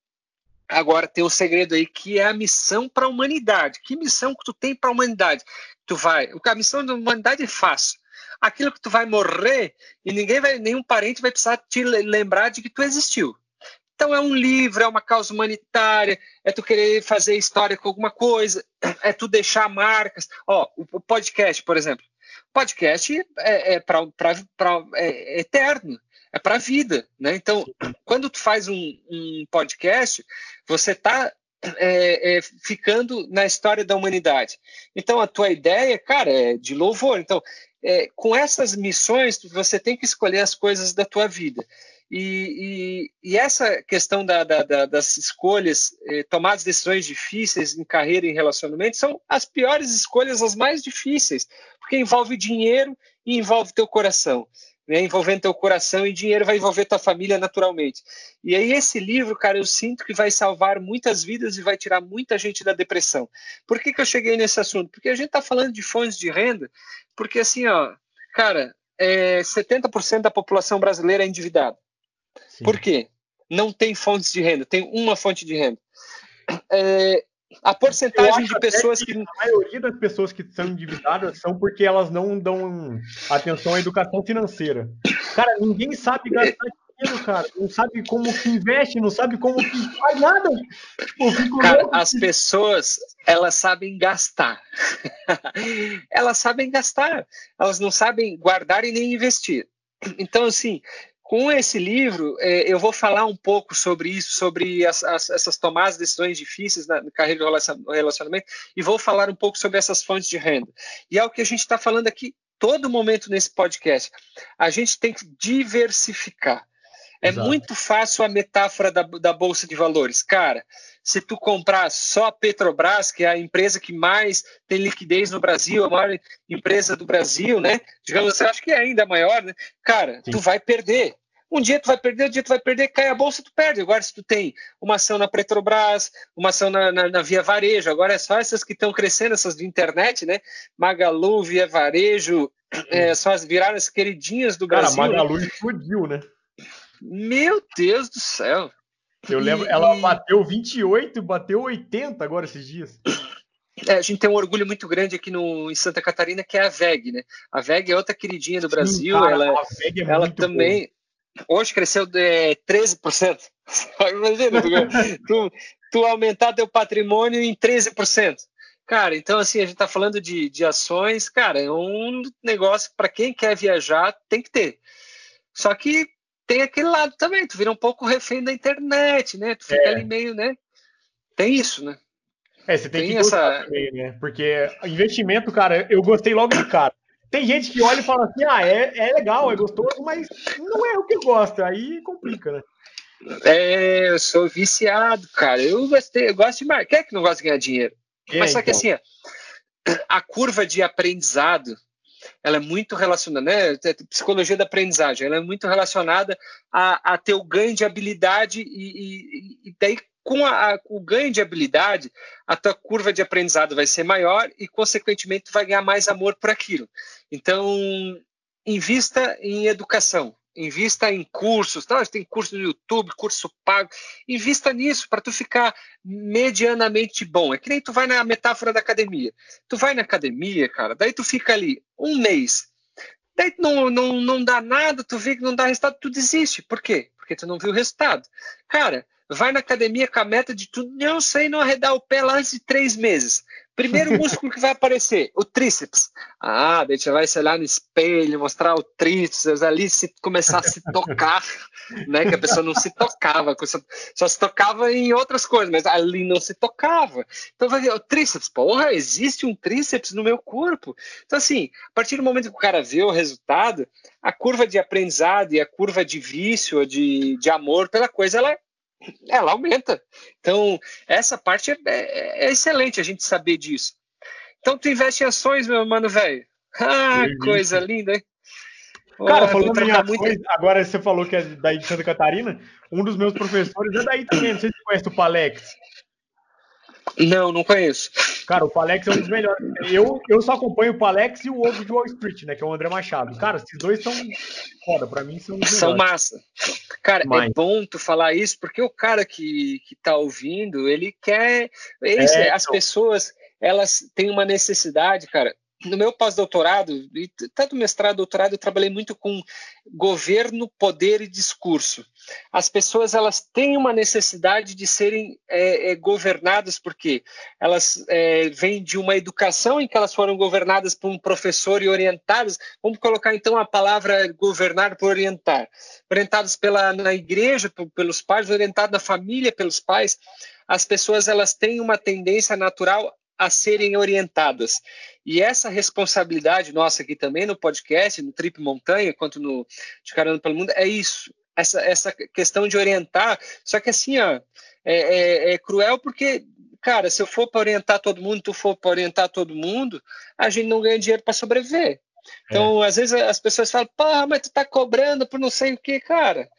Agora tem um segredo aí que é a missão para a humanidade. Que missão que tu tem para a humanidade? Tu vai. A missão da humanidade é fácil aquilo que tu vai morrer e ninguém vai, nenhum parente vai precisar te lembrar de que tu existiu. Então é um livro, é uma causa humanitária, é tu querer fazer história com alguma coisa, é tu deixar marcas. Ó, o podcast, por exemplo. Podcast é, é para é, é eterno, é para a vida, né? Então, quando tu faz um, um podcast, você está é, é, ficando na história da humanidade. Então, a tua ideia, cara, é de louvor. Então, é, com essas missões, você tem que escolher as coisas da tua vida. E, e, e essa questão da, da, da, das escolhas, eh, tomar as decisões difíceis em carreira e em relacionamento, são as piores escolhas, as mais difíceis, porque envolve dinheiro e envolve teu coração. Né? Envolvendo teu coração e dinheiro vai envolver tua família naturalmente. E aí esse livro, cara, eu sinto que vai salvar muitas vidas e vai tirar muita gente da depressão. Por que, que eu cheguei nesse assunto? Porque a gente está falando de fontes de renda, porque assim, ó, cara, é, 70% da população brasileira é endividada. Sim. Por quê? Não tem fontes de renda, tem uma fonte de renda. É, a porcentagem de pessoas que, que. A maioria das pessoas que são endividadas são porque elas não dão atenção à educação financeira. Cara, ninguém sabe gastar dinheiro, cara. Não sabe como que investe, não sabe como que faz nada. Tipo, cara, as pessoas, elas sabem gastar. *laughs* elas sabem gastar. Elas não sabem guardar e nem investir. Então, assim, com esse livro, é, eu vou falar um pouco sobre isso, sobre as, as, essas tomadas de decisões difíceis na, na carreira do relacionamento, e vou falar um pouco sobre essas fontes de renda. E é o que a gente está falando aqui todo momento nesse podcast. A gente tem que diversificar. É Exato. muito fácil a metáfora da, da Bolsa de Valores. Cara, se tu comprar só a Petrobras, que é a empresa que mais tem liquidez no Brasil, a maior empresa do Brasil, né? Digamos assim, acho que é ainda maior, né? Cara, Sim. tu vai perder. Um dia tu vai perder, um dia tu vai perder, cai a bolsa, tu perde. Agora, se tu tem uma ação na Petrobras, uma ação na, na, na Via Varejo, agora é só essas que estão crescendo, essas de internet, né? Magalu, Via Varejo, *clears throat* é, são as viraram as queridinhas do Cara, Brasil. Cara, Magalu né? explodiu, né? Meu Deus do céu. Eu lembro, e, ela bateu 28, bateu 80 agora esses dias. É, a gente tem um orgulho muito grande aqui no, em Santa Catarina, que é a VEG, né? A VEG é outra queridinha do Brasil. Sim, cara, ela é ela também. Boa. Hoje cresceu de 13%. *laughs* Imagina, tu, tu aumentar teu patrimônio em 13%. Cara, então assim, a gente está falando de, de ações, cara, é um negócio para quem quer viajar tem que ter. Só que tem aquele lado também, tu vira um pouco refém da internet, né? Tu fica é. ali meio, né? Tem isso, né? É, você tem, tem que essa... também, né? Porque investimento, cara, eu gostei logo de cara. Tem gente que olha e fala assim, ah, é, é legal, é gostoso, mas não é o que gosta, aí complica, né? É, eu sou viciado, cara. Eu gostei, eu gosto de marcar. Quem é que não gosta de ganhar dinheiro? É, mas só que então. assim, a curva de aprendizado ela é muito relacionada, né? É, psicologia da aprendizagem, ela é muito relacionada a, a ter o ganho de habilidade e, e, e daí com a, a, o ganho de habilidade, a tua curva de aprendizado vai ser maior e, consequentemente, tu vai ganhar mais amor por aquilo. Então, invista em educação, invista em cursos, tá? tem curso no YouTube, curso pago, invista nisso para tu ficar medianamente bom. É que nem tu vai na metáfora da academia. Tu vai na academia, cara, daí tu fica ali um mês. Daí não, não, não dá nada, tu vê que não dá resultado, tu desiste. Por quê? Porque tu não viu o resultado. Cara, vai na academia com a meta de tu não sei não arredar o pé lá antes de três meses. Primeiro *laughs* músculo que vai aparecer, o tríceps. Ah, daí você vai se olhar no espelho, mostrar o tríceps, ali se começar a se tocar, *laughs* né? Que a pessoa não se tocava, só se tocava em outras coisas, mas ali não se tocava. Então vai ver, o tríceps, porra, existe um tríceps no meu corpo. Então, assim, a partir do momento que o cara vê o resultado, a curva de aprendizado e a curva de vício, de, de amor pela coisa, ela ela aumenta. Então, essa parte é, é, é, excelente a gente saber disso. Então, tu investe em ações, meu mano, velho. Ah, coisa linda, hein? Cara, oh, falando em ações, muito... agora você falou que é daí de Santa Catarina, um dos meus professores é daí também, não sei se você conhece o Palex. Não, não conheço. Cara, o Palex é um dos melhores. Eu, eu só acompanho o Palex e o Ovo de Wall Street, né? Que é o André Machado. Cara, esses dois são foda, pra mim são os São massa. Cara, é Mas... é bom tu falar isso, porque o cara que, que tá ouvindo, ele quer. Ele, é, as então... pessoas, elas têm uma necessidade, cara, no meu pós-doutorado, e tanto mestrado, doutorado, eu trabalhei muito com governo, poder e discurso. As pessoas elas têm uma necessidade de serem é, é, governadas porque elas é, vêm de uma educação em que elas foram governadas por um professor e orientadas. Vamos colocar então a palavra governar por orientar, orientados pela na igreja pelos pais, orientado na família pelos pais. As pessoas elas têm uma tendência natural a serem orientadas. E essa responsabilidade nossa aqui também no podcast, no Trip Montanha, quanto no De Carona pelo Mundo, é isso. Essa, essa questão de orientar. Só que assim, ó, é, é, é cruel porque, cara, se eu for para orientar todo mundo, tu for para orientar todo mundo, a gente não ganha dinheiro para sobreviver. Então, é. às vezes as pessoas falam, pá, mas tu tá cobrando por não sei o que, cara.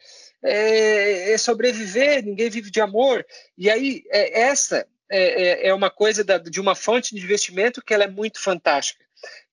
É, é, sobreviver, ninguém vive de amor. E aí, é, essa é, é, é uma coisa da, de uma fonte de investimento que ela é muito fantástica.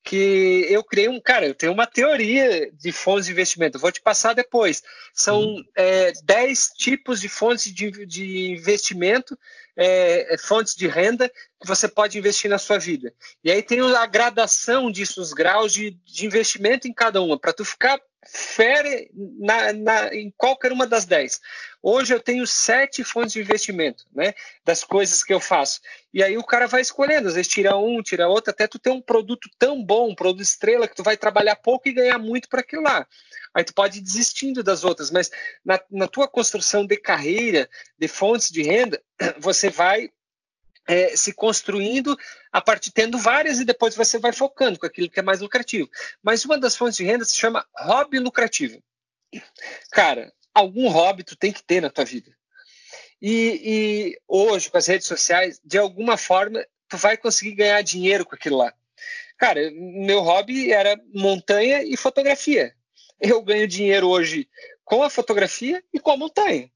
Que eu criei um, cara, eu tenho uma teoria de fontes de investimento, vou te passar depois. São uhum. é, 10 tipos de fontes de, de investimento, é, é, fontes de renda que você pode investir na sua vida. E aí tem a gradação disso, os graus de, de investimento em cada uma, para tu ficar fere na, na, em qualquer uma das dez. Hoje eu tenho sete fontes de investimento, né? Das coisas que eu faço. E aí o cara vai escolhendo, às vezes tira um, tira outro, até tu ter um produto tão bom, um produto estrela, que tu vai trabalhar pouco e ganhar muito para aquilo lá. Aí tu pode ir desistindo das outras, mas na, na tua construção de carreira, de fontes de renda, *clears throat* você vai é, se construindo a partir tendo várias e depois você vai focando com aquilo que é mais lucrativo. Mas uma das fontes de renda se chama hobby lucrativo. Cara, algum hobby tu tem que ter na tua vida. E, e hoje, com as redes sociais, de alguma forma, tu vai conseguir ganhar dinheiro com aquilo lá. Cara, meu hobby era montanha e fotografia. Eu ganho dinheiro hoje com a fotografia e com a montanha.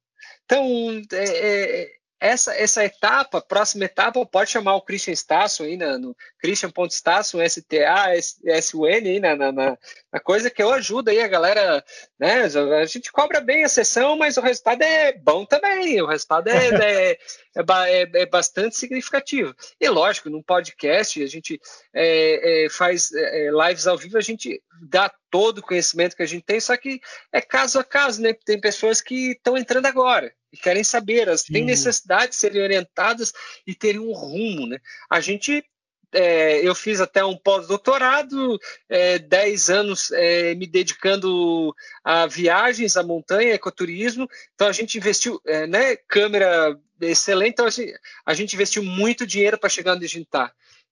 Então, é, é essa, essa etapa, próxima etapa, pode chamar o Christian Stasso aí na, no Christian.Stasso, S-T-A-S-U-N aí na, na, na, coisa que eu ajudo aí a galera, né? A gente cobra bem a sessão, mas o resultado é bom também, o resultado é, *laughs* é, é, é, é bastante significativo. E lógico, num podcast a gente é, é, faz é, lives ao vivo, a gente dá todo o conhecimento que a gente tem, só que é caso a caso, né? Tem pessoas que estão entrando agora e querem saber, elas têm necessidade de serem orientadas e terem um rumo, né? A gente é, eu fiz até um pós-doutorado, é, 10 anos é, me dedicando a viagens, a montanha, ecoturismo. Então a gente investiu, é, né, câmera excelente, então a gente, investiu muito dinheiro para chegar onde a gente está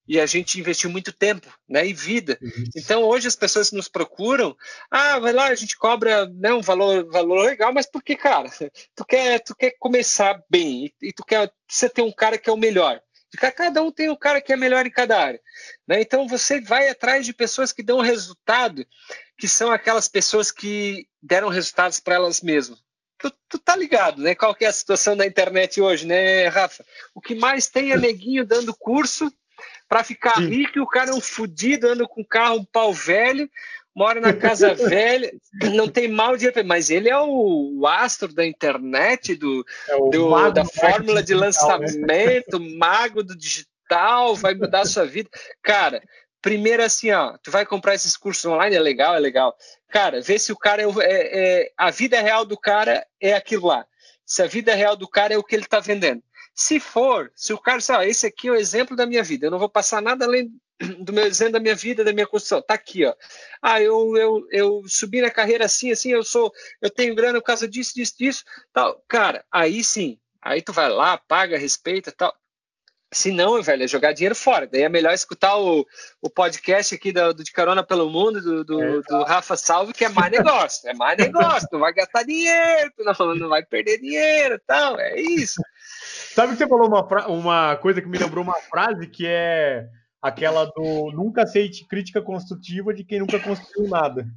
e a gente investiu muito tempo né, e vida. Uhum. Então, hoje as pessoas nos procuram, ah, vai lá, a gente cobra né, um valor, valor legal, mas por que, cara? Tu quer, tu quer começar bem e, e tu quer você ter um cara que é o melhor. Cada um tem um cara que é melhor em cada área. Né? Então, você vai atrás de pessoas que dão resultado, que são aquelas pessoas que deram resultados para elas mesmas. Tu, tu, tá ligado, né? Qual que é a situação da internet hoje, né, Rafa? O que mais tem é neguinho dando curso para ficar Sim. rico e o cara é um fudido, anda com carro, um pau velho, mora na casa velha, não tem mal de mas ele é o, astro da internet, do, é do da fórmula de né? lançamento, né? mago do digital, vai mudar a sua vida. Cara, primeiro assim, ó, tu vai comprar esses cursos online, é legal, é legal. Cara, vê se o cara é, é, é a vida real do cara é aquilo lá. Se a vida real do cara é o que ele está vendendo. Se for, se o cara ah, esse aqui é o exemplo da minha vida, eu não vou passar nada além *clears throat* do meu exemplo da minha vida, da minha construção. Tá aqui, ó. Ah, eu, eu, eu subi na carreira assim, assim, eu sou, eu tenho grana por causa disso, disso, disso, tal. Cara, aí sim, aí tu vai lá, paga, respeita, tal. Se não, velho, é jogar dinheiro fora. Daí é melhor escutar o, o podcast aqui do, do De Carona pelo Mundo, do, do, é, do Rafa Salve, que é mais negócio. É mais negócio. não vai gastar dinheiro, não, não vai perder dinheiro tal. É isso. Sabe que você falou uma, uma coisa que me lembrou uma frase que é aquela do nunca aceite crítica construtiva de quem nunca construiu nada.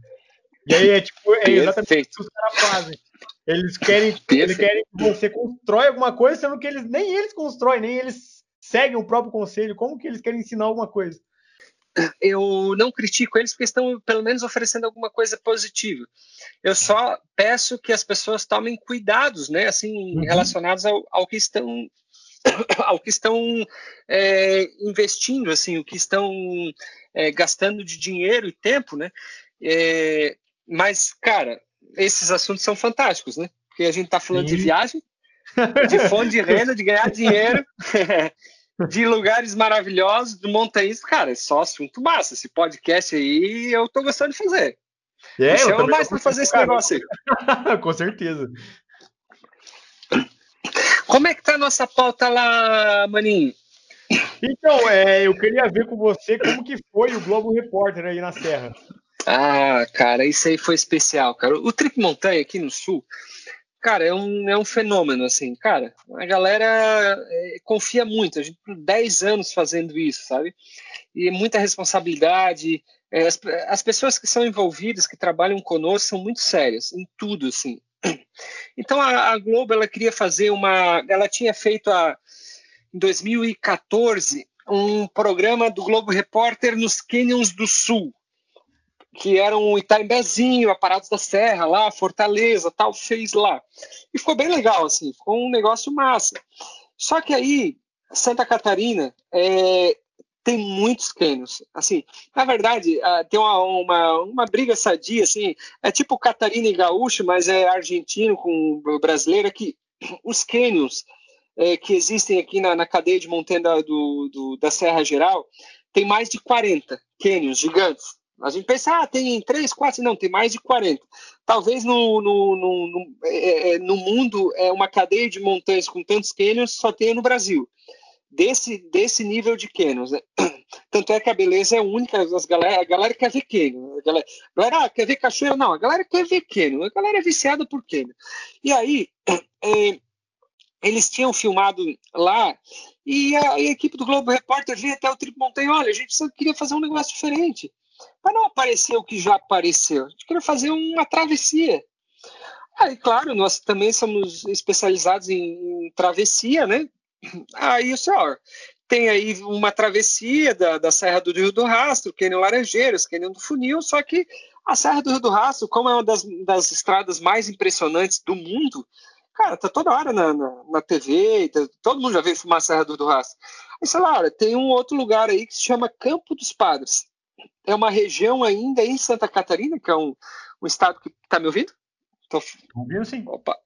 E aí é tipo, é exatamente o que os caras fazem. Eles querem, eles querem que você constrói alguma coisa, sendo que eles nem eles constroem, nem eles seguem o próprio conselho. Como que eles querem ensinar alguma coisa? eu não critico eles porque estão pelo menos oferecendo alguma coisa positiva. Eu só peço que as pessoas tomem cuidados, né, assim, uhum. relacionados ao, ao, que estão *coughs* ao que estão é, investindo, assim, o que estão é, gastando de dinheiro e tempo, né? É, mas, cara, esses assuntos são fantásticos, né? Porque a gente está falando Sim. de viagem, de fonte de renda, de ganhar dinheiro, *laughs* de lugares maravilhosos, de montanhismo. Cara, é só assunto massa. Esse podcast aí eu tô gostando de fazer. É, eu chama mais para fazer esse negócio aí. *laughs* Com certeza. Como é que tá a nossa pauta lá, Maninho? Então, é, eu queria ver com você como que foi o Globo Repórter aí na Serra. Ah, cara, isso aí foi especial, cara. O Trip Montanha aqui no Sul, cara, é um, é um fenômeno, assim, cara. A galera é, confia muito. A gente tem 10 anos fazendo isso, sabe? E muita responsabilidade. É, as, as pessoas que são envolvidas, que trabalham conosco, são muito sérias em tudo, assim. Então a, a Globo, ela queria fazer uma. Ela tinha feito a, em 2014 um programa do Globo Repórter nos Canyons do Sul que eram Itaimbezinho, Aparados da Serra, lá, Fortaleza, tal, fez lá. E ficou bem legal, assim, ficou um negócio massa. Só que aí, Santa Catarina é, tem muitos cânions. Assim, na verdade, uh, tem uma, uma, uma, briga sadia, assim, é tipo Catarina e Gaúcho, mas é argentino com brasileiro, que *clears throat* os cânions é, que existem aqui na, na cadeia de montanha da, do, do, da Serra Geral, tem mais de 40 cânions gigantes. A gente pensa, ah, tem três, quatro, não, tem mais de 40. Talvez no, no, no, no, é, é, no mundo, é uma cadeia de montanhas com tantos canyons só tenha no Brasil. Desse, desse nível de canyons. Né? *clears throat* Tanto é que a beleza é única, as galera, a galera quer ver canyon. A galera, a galera ah, quer ver cachoeira? Não, a galera quer ver canyon. A galera é viciada por canyon. E aí, é, *clears throat* eles tinham filmado lá e a, a, equipe do Globo Repórter veio até o Trip Montanha, olha, a gente queria fazer um negócio diferente para não aparecer o que já apareceu. A gente queria fazer uma travessia. Aí, claro, nós também somos especializados em travessia, né? Aí, senhor, tem aí uma travessia da, da Serra do Rio do Rastro, Cânion Laranjeiras, Cânion do Funil, só que a Serra do Rio do Rastro, como é uma das, das estradas mais impressionantes do mundo, cara, tá toda hora na, na, na TV, tá, todo mundo já veio filmar a Serra do Rio do Rastro. Aí, sei lá, tem um outro lugar aí que se chama Campo dos Padres é uma região ainda em Santa Catarina, que é um, um estado que. Está me ouvindo? Tô... Ouvindo sim. Opa.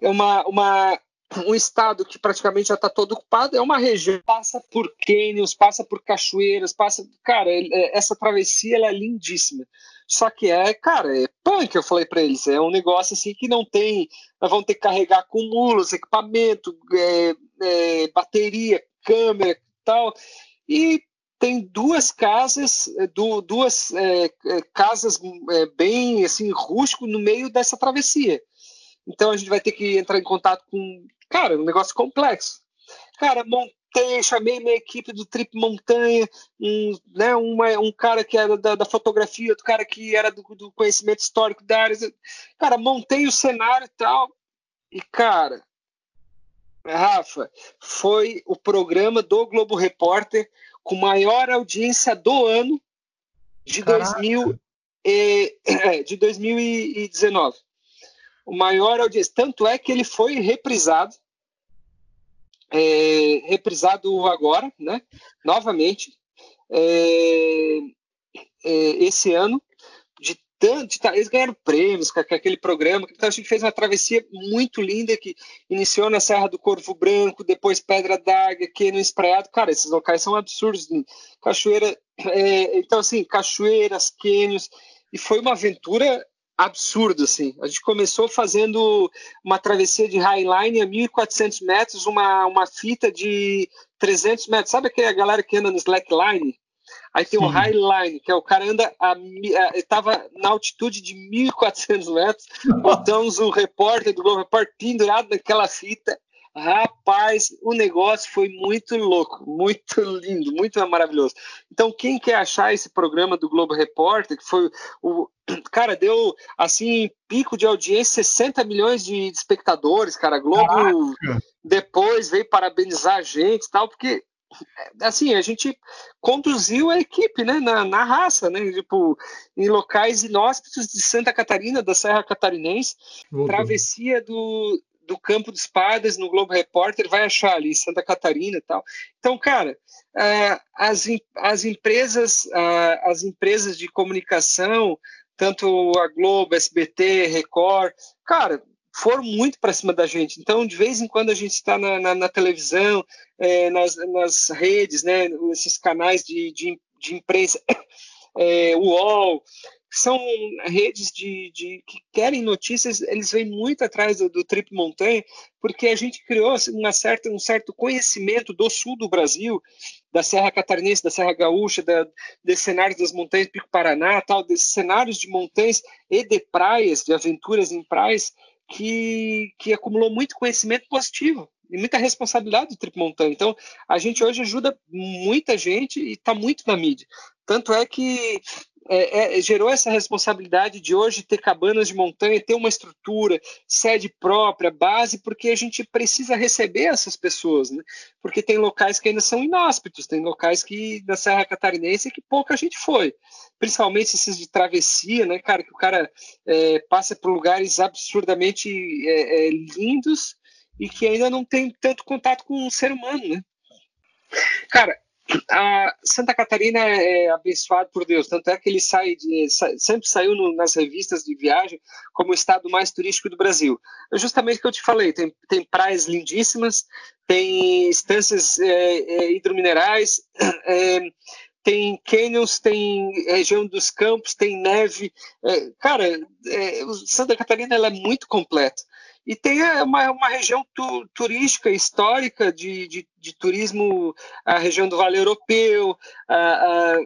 É uma, uma, um estado que praticamente já está todo ocupado, é uma região passa por cânions, passa por cachoeiras, passa. Cara, é, essa travessia ela é lindíssima. Só que é, cara, é punk, eu falei para eles. É um negócio assim que não tem. Nós vamos ter que carregar com mulos, equipamento, é, é, bateria, câmera tal. E tem duas casas, eh, duas é, casas é, bem assim rústico no meio dessa travessia. Então a gente vai ter que entrar em contato com, cara, um negócio complexo. Cara, montei, chamei minha equipe do Trip Montanha, um, né, uma, um cara que era da, da fotografia, outro cara que era do, do, conhecimento histórico da área. Cara, montei o cenário e tal. E, cara, Rafa, foi o programa do Globo Repórter com maior audiência do ano de, 2000, e, *clears throat* de 2019. O maior audiência. Tanto é que ele foi reprisado, é, reprisado agora, né? Novamente, é, é, esse ano, tanto, tá, eles ganharam prêmios com, aquele programa, então a gente fez uma travessia muito linda que iniciou na Serra do Corvo Branco, depois Pedra d'Águia, no Espraiado, cara, esses locais são absurdos, né? cachoeira, é, então assim, cachoeiras, quênios, e foi uma aventura absurda, assim, a gente começou fazendo uma travessia de highline a 1.400 metros, uma, uma fita de 300 metros, sabe aquela galera que anda no slackline? Aí tem o um Highline, que é o cara anda estava na altitude de 1.400 metros, botamos o repórter do Globo Repórter pendurado naquela fita. Rapaz, o negócio foi muito louco, muito lindo, muito maravilhoso. Então, quem quer achar esse programa do Globo Repórter, que foi o. *clears throat* Cara, deu assim, pico de audiência, 60 milhões de espectadores, cara. A Globo Caraca. depois veio parabenizar a gente e tal, porque assim, a gente conduziu a equipe, né, na, na raça, né, tipo, em locais inóspitos de Santa Catarina, da Serra Catarinense, travessia do, do Campo dos Padres no Globo Repórter, vai achar ali Santa Catarina e tal. Então, cara, uh, as, as empresas, as empresas de comunicação, tanto a Globo, SBT, Record, cara, foram muito para cima da gente. Então, de vez em quando a gente está na, na, na, televisão, é, nas, nas, redes, né, esses canais de, de, de imprensa, *coughs* é, UOL, são redes de, de, que querem notícias, eles vêm muito atrás do, do Trip Montanha, porque a gente criou uma certa, um certo conhecimento do sul do Brasil, da Serra Catarinense, da Serra Gaúcha, da, cenários das montanhas Pico Paraná, tal, desses cenários de montanhas e de praias, de aventuras em praias, que, que acumulou muito conhecimento positivo e muita responsabilidade do Trip Montanha. Então, a gente hoje ajuda muita gente e está muito na mídia. Tanto é que é, é, gerou essa responsabilidade de hoje ter cabanas de montanha, ter uma estrutura, sede própria, base, porque a gente precisa receber essas pessoas, né? Porque tem locais que ainda são inóspitos, tem locais que na Serra Catarinense que pouca gente foi, principalmente esses de travessia, né, cara, que o cara é, passa por lugares absurdamente é, é, lindos e que ainda não tem tanto contato com o ser humano, né? Cara, a Santa Catarina é abençoado por Deus, tanto é que ele sai de, sempre saiu no, nas revistas de viagem como o estado mais turístico do Brasil. É justamente o que eu te falei, tem, tem praias lindíssimas, tem estâncias é, é, hidrominerais, *clears throat* é, tem canyons, tem região dos campos, tem neve. É, cara, é, Santa Catarina ela é muito completa. E tem uma, uma região tu, turística, histórica, de, de, de, turismo, a região do Vale Europeu, a, a,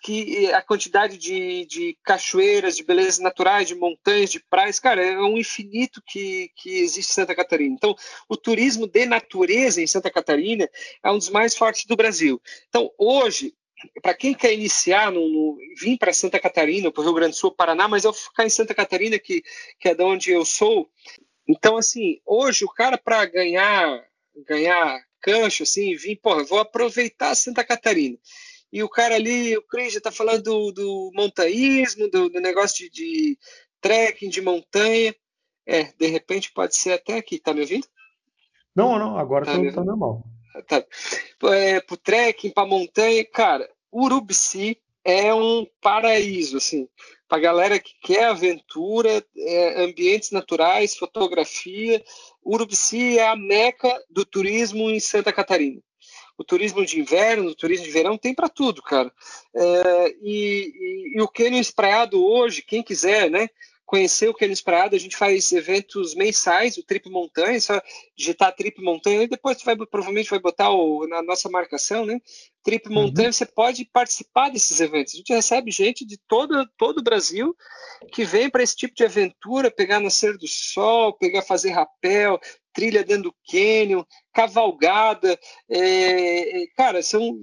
que a quantidade de, de cachoeiras, de belezas naturais, de montanhas, de praias, cara, é um infinito que, que existe em Santa Catarina. Então, o turismo de natureza em Santa Catarina é um dos mais fortes do Brasil. Então, hoje, para quem quer iniciar, no, no vir para Santa Catarina, para o Rio Grande do Sul, Paraná, mas eu ficar em Santa Catarina, que, que é de onde eu sou, então, assim, hoje o cara para ganhar ganhar cancho, assim, vir, porra, vou aproveitar Santa Catarina. E o cara ali, o Cris já está falando do, do montanhismo, do, do negócio de, de, trekking, de montanha. É, de repente pode ser até aqui, tá me ouvindo? Não, não, agora tá, tá, tá normal. Tá. É, pro trekking, pra montanha, cara, Urubici é um paraíso, assim para a galera que quer aventura, é, ambientes naturais, fotografia. Urubici é a meca do turismo em Santa Catarina. O turismo de inverno, o turismo de verão tem para tudo, cara. É, e, e, e, o Cânion Espraiado hoje, quem quiser, né? Conhecer o Cânion Espraiado, a gente faz eventos mensais, o Trip Montanha, só digitar Trip Montanha, e depois tu vai, provavelmente vai botar o, na nossa marcação, né? Trip uhum. Montanha, uhum. você pode participar desses eventos. A gente recebe gente de todo, todo o Brasil que vem para esse tipo de aventura, pegar nascer do sol, pegar fazer rapel, trilha dentro do cânion, cavalgada, é, é, cara, são,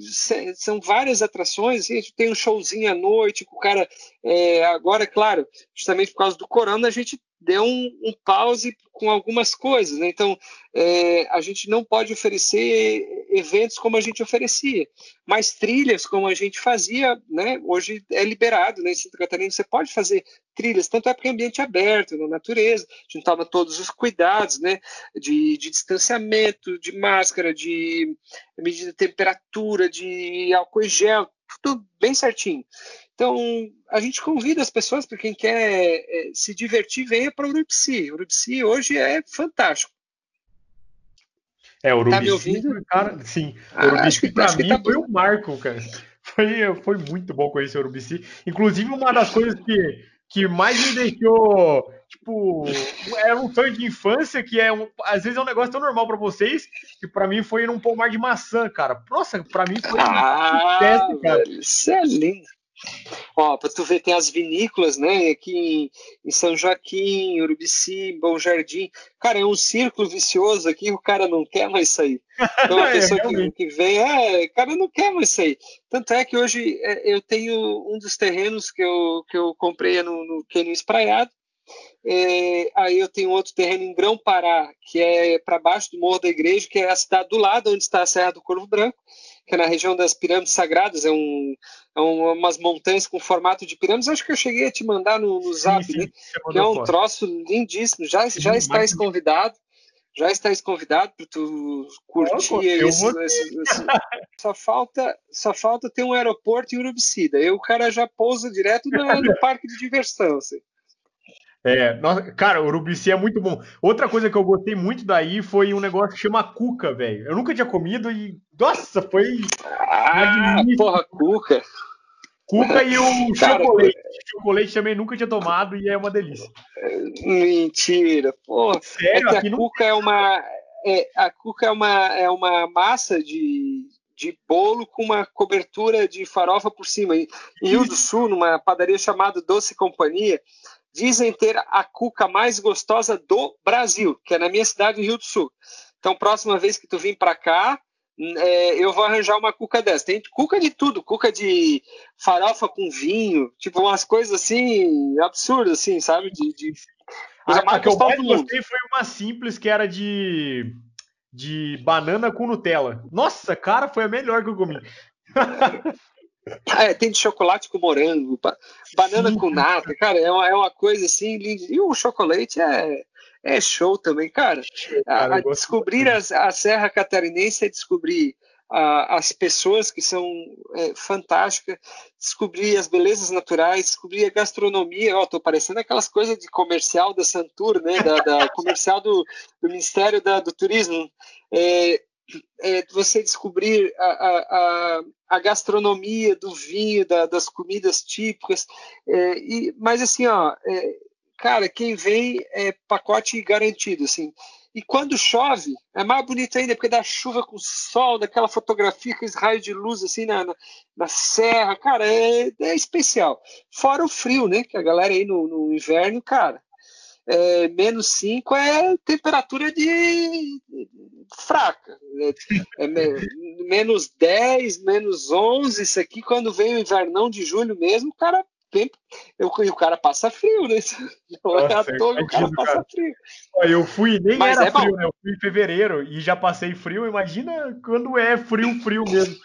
são várias atrações, a gente tem um showzinho à noite, o cara, é, agora, claro, justamente por causa do corona, a gente deu um, um pause com algumas coisas, né? Então, é, a gente não pode oferecer eventos como a gente oferecia, mas trilhas como a gente fazia, né? Hoje é liberado, né? Em Santa Catarina você pode fazer trilhas, tanto é porque é ambiente aberto, na natureza, a gente toma todos os cuidados, né? De, de distanciamento, de máscara, de medida de temperatura, de álcool e gel, tudo bem certinho. Então, a gente convida as pessoas, para quem quer é, se divertir, venha para o Urupsi. O Urupsi hoje é fantástico. É, o Urupsi, tá me ouvindo? Cara, sim. O ah, Urupsi, para mim, tá foi um marco, cara. Foi, foi muito bom conhecer o Urupsi. Inclusive, uma das coisas que, que mais me deixou, tipo, era um sonho de infância, que é um, às vezes é um negócio tão normal para vocês, que para mim foi num pomar de maçã, cara. Nossa, para mim foi ah, um cara. Isso é lindo. Ó, para tu ver, tem as vinícolas, né? Aqui em, São Joaquim, Urubici, Bom Jardim. Cara, é um círculo vicioso aqui, o cara não quer mais sair. *laughs* Então a é, pessoa que, que, vem, é, o cara não quer mais sair. Tanto é que hoje é, eu tenho um dos terrenos que eu, que eu comprei no, no Cânion Espraiado. É, aí eu tenho outro terreno em Grão Pará, que é para baixo do Morro da Igreja, que é a cidade do lado onde está a Serra do Corvo Branco que é na região das Pirâmides Sagradas, é, um, é um, umas montanhas com formato de pirâmides. Acho que eu cheguei a te mandar no, no zap, sim, sim, né? Que é um troço lindíssimo. Já, já está convidado. já estás convidado para tu curtir Opa, esse, esse, esse, só falta só falta ter um aeroporto em Urubicida. Aí o cara já pousa direto no, no parque de diversão. Assim. É, nossa, cara, o Urubici é muito bom. Outra coisa que eu gostei muito daí foi um negócio que chama cuca, velho. Eu nunca tinha comido e, nossa, foi. Ah, porra, cuca. Cuca e o Cara, chocolate. Chocolate também nunca tinha tomado e é uma delícia. Mentira, pô. Sério? É que a não... cuca é uma. É, a cuca é uma, é uma massa de, de bolo com uma cobertura de farofa por cima. Em Rio do Sul, numa padaria chamada Doce Companhia, dizem ter a cuca mais gostosa do Brasil, que é na minha cidade, Rio do Sul. Então, próxima vez que tu vir para cá, é, eu vou arranjar uma cuca dessa. Tem cuca de tudo, cuca de farofa com vinho, tipo umas coisas assim absurdas, assim, sabe? De, de... A, a que eu mais gostei foi uma simples que era de de banana com Nutella. Nossa, cara, foi a melhor que eu comi. *laughs* É, tem de chocolate com morango, banana Sim. com nata, cara, é uma, é uma coisa assim linda. E o chocolate é, é show também, cara. cara a, a descobrir a, a, Serra Catarinense é descobrir a, as pessoas que são é, fantásticas, descobrir as belezas naturais, descobrir a gastronomia. Ó, tô parecendo aquelas coisas de comercial da Santur, né? Da, da comercial do, do Ministério da, do Turismo. É, é, você descobrir a, a, a, gastronomia do vinho, da, das comidas típicas. É, e, mas assim, ó, é, cara, quem vem é pacote garantido, assim. E quando chove, é mais bonito ainda, porque dá chuva com sol, daquela fotografia, aqueles raios de luz assim na, na, na serra, cara, é, é, especial. Fora o frio, né? Que a galera aí no, no inverno, cara, é, menos 5 é temperatura de, fraca. É, é, menos 10, menos 11, isso aqui, quando vem o invernão de julho mesmo, o cara tempo, eu, o cara passa frio, né? *laughs* Não é à toa o cara passa frio. Eu fui, nem Mas era é frio, né? Eu fui em fevereiro e já passei frio. Imagina quando é frio, frio mesmo.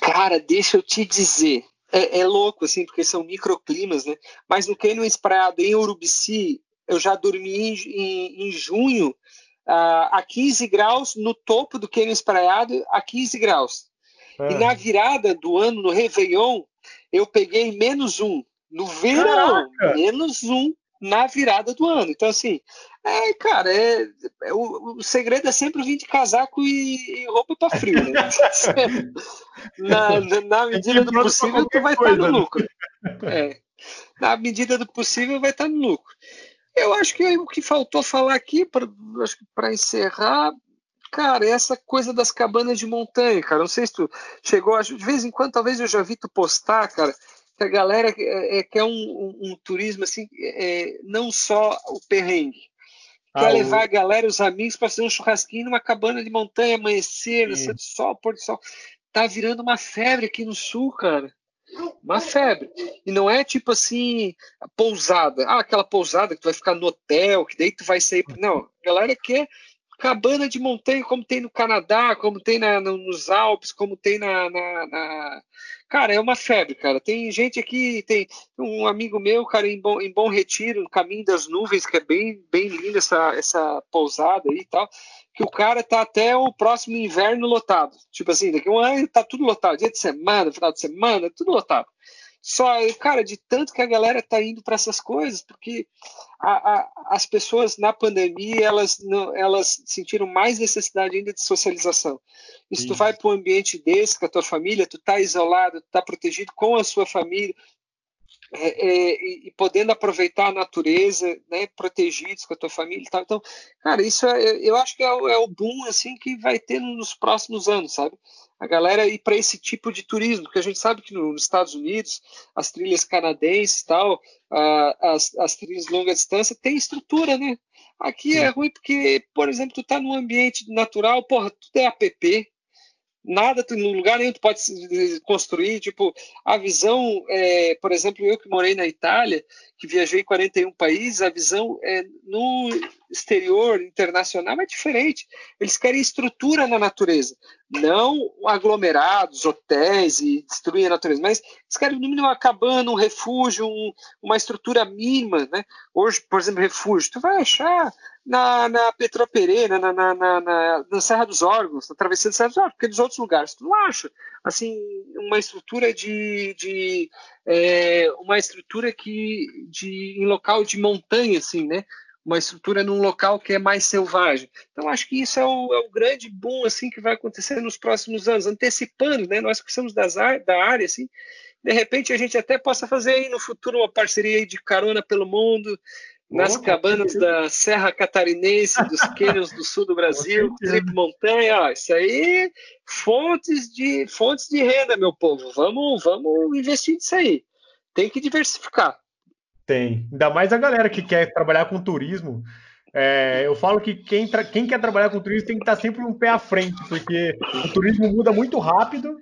Cara, deixa eu te dizer. É, é louco, assim, porque são microclimas, né? Mas no Canyon Espraiado, em Urubici, eu já dormi em, em, junho uh, a 15 graus no topo do Canyon Espraiado, a 15 graus. E na virada do ano, no Réveillon, eu peguei menos um. No verão, Caraca. menos um na virada do ano. Então, assim, é, cara, é, é o, o, segredo é sempre vir de casaco e, e roupa para frio, né? na, *laughs* na, na, medida do possível, tu vai estar no lucro. É, na medida do possível, vai estar no lucro. Eu acho que o que faltou falar aqui, para encerrar, cara, é essa coisa das cabanas de montanha, cara. Não sei se tu chegou, de vez em quando, talvez eu já vi tu postar, cara, que a galera é, é, quer um, um, um turismo assim, é, não só o perrengue. Ah, quer levar a galera, os amigos, para fazer um churrasquinho numa cabana de montanha, amanhecer, nascer do sol, pôr do sol. Tá virando uma febre aqui no sul, cara. Uma febre. E não é tipo assim, pousada. Ah, aquela pousada que tu vai ficar no hotel, que daí tu vai sair. Não, a galera quer cabana de montanha, como tem no Canadá, como tem na, nos Alpes, como tem na, na, na, Cara, é uma febre, cara. Tem gente aqui, tem um amigo meu, cara, em Bom, em bom Retiro, no Caminho das Nuvens, que é bem, bem linda essa, essa pousada aí e tal, que o cara tá até o próximo inverno lotado. Tipo assim, daqui a um ano tá tudo lotado. Dia de semana, final de semana, tudo lotado. Só, cara, de tanto que a galera tá indo para essas coisas, porque a, a, as pessoas na pandemia elas não, elas sentiram mais necessidade ainda de socialização. E se tu vai para um ambiente desse com a tua família, tu tá isolado, tu tá protegido com a sua família, é, é, e, podendo aproveitar a natureza, né, protegidos com a tua família e tal. Então, cara, isso é, eu acho que é, é, o boom assim que vai ter nos próximos anos, sabe? A galera ir para esse tipo de turismo, porque a gente sabe que nos Estados Unidos, as trilhas canadenses e tal, as, as trilhas de longa distância, tem estrutura, né? Aqui é ruim porque, por exemplo, tu tá num ambiente natural, porra, tudo é app, nada, no lugar nenhum tu pode construir, tipo, a visão, é, por exemplo, eu que morei na Itália, que viajei em 41 países, a visão é, no exterior, internacional, é diferente. Eles querem estrutura na natureza, não aglomerados, hotéis e destruir a natureza, mas eles querem, no mínimo, uma cabana, um refúgio, um, uma estrutura mínima, né? Hoje, por exemplo, refúgio, tu vai achar na, na Petropereira, na, na, na, na, na Serra dos Órgãos, na Travessia da Serra dos Órgãos, porque dos outros lugares tu não acha. Assim, uma estrutura de, de é, uma estrutura que de em local de montanha, assim, né? Uma estrutura num local que é mais selvagem. Então acho que isso é o, é o grande boom assim que vai acontecer nos próximos anos, antecipando, né? Nós que somos das, da área, assim, de repente a gente até possa fazer aí no futuro uma parceria de carona pelo mundo, nas Opa, cabanas da Serra Catarinense, dos *laughs* cânions do sul do Brasil, Trip Montanha, ó, isso aí, fontes de fontes de renda, meu povo. Vamos, vamos investir nisso aí. Tem que diversificar. Tem. Ainda mais a galera que quer trabalhar com turismo. É, eu falo que quem, quem quer trabalhar com turismo tem que estar sempre um pé à frente, porque o turismo muda muito rápido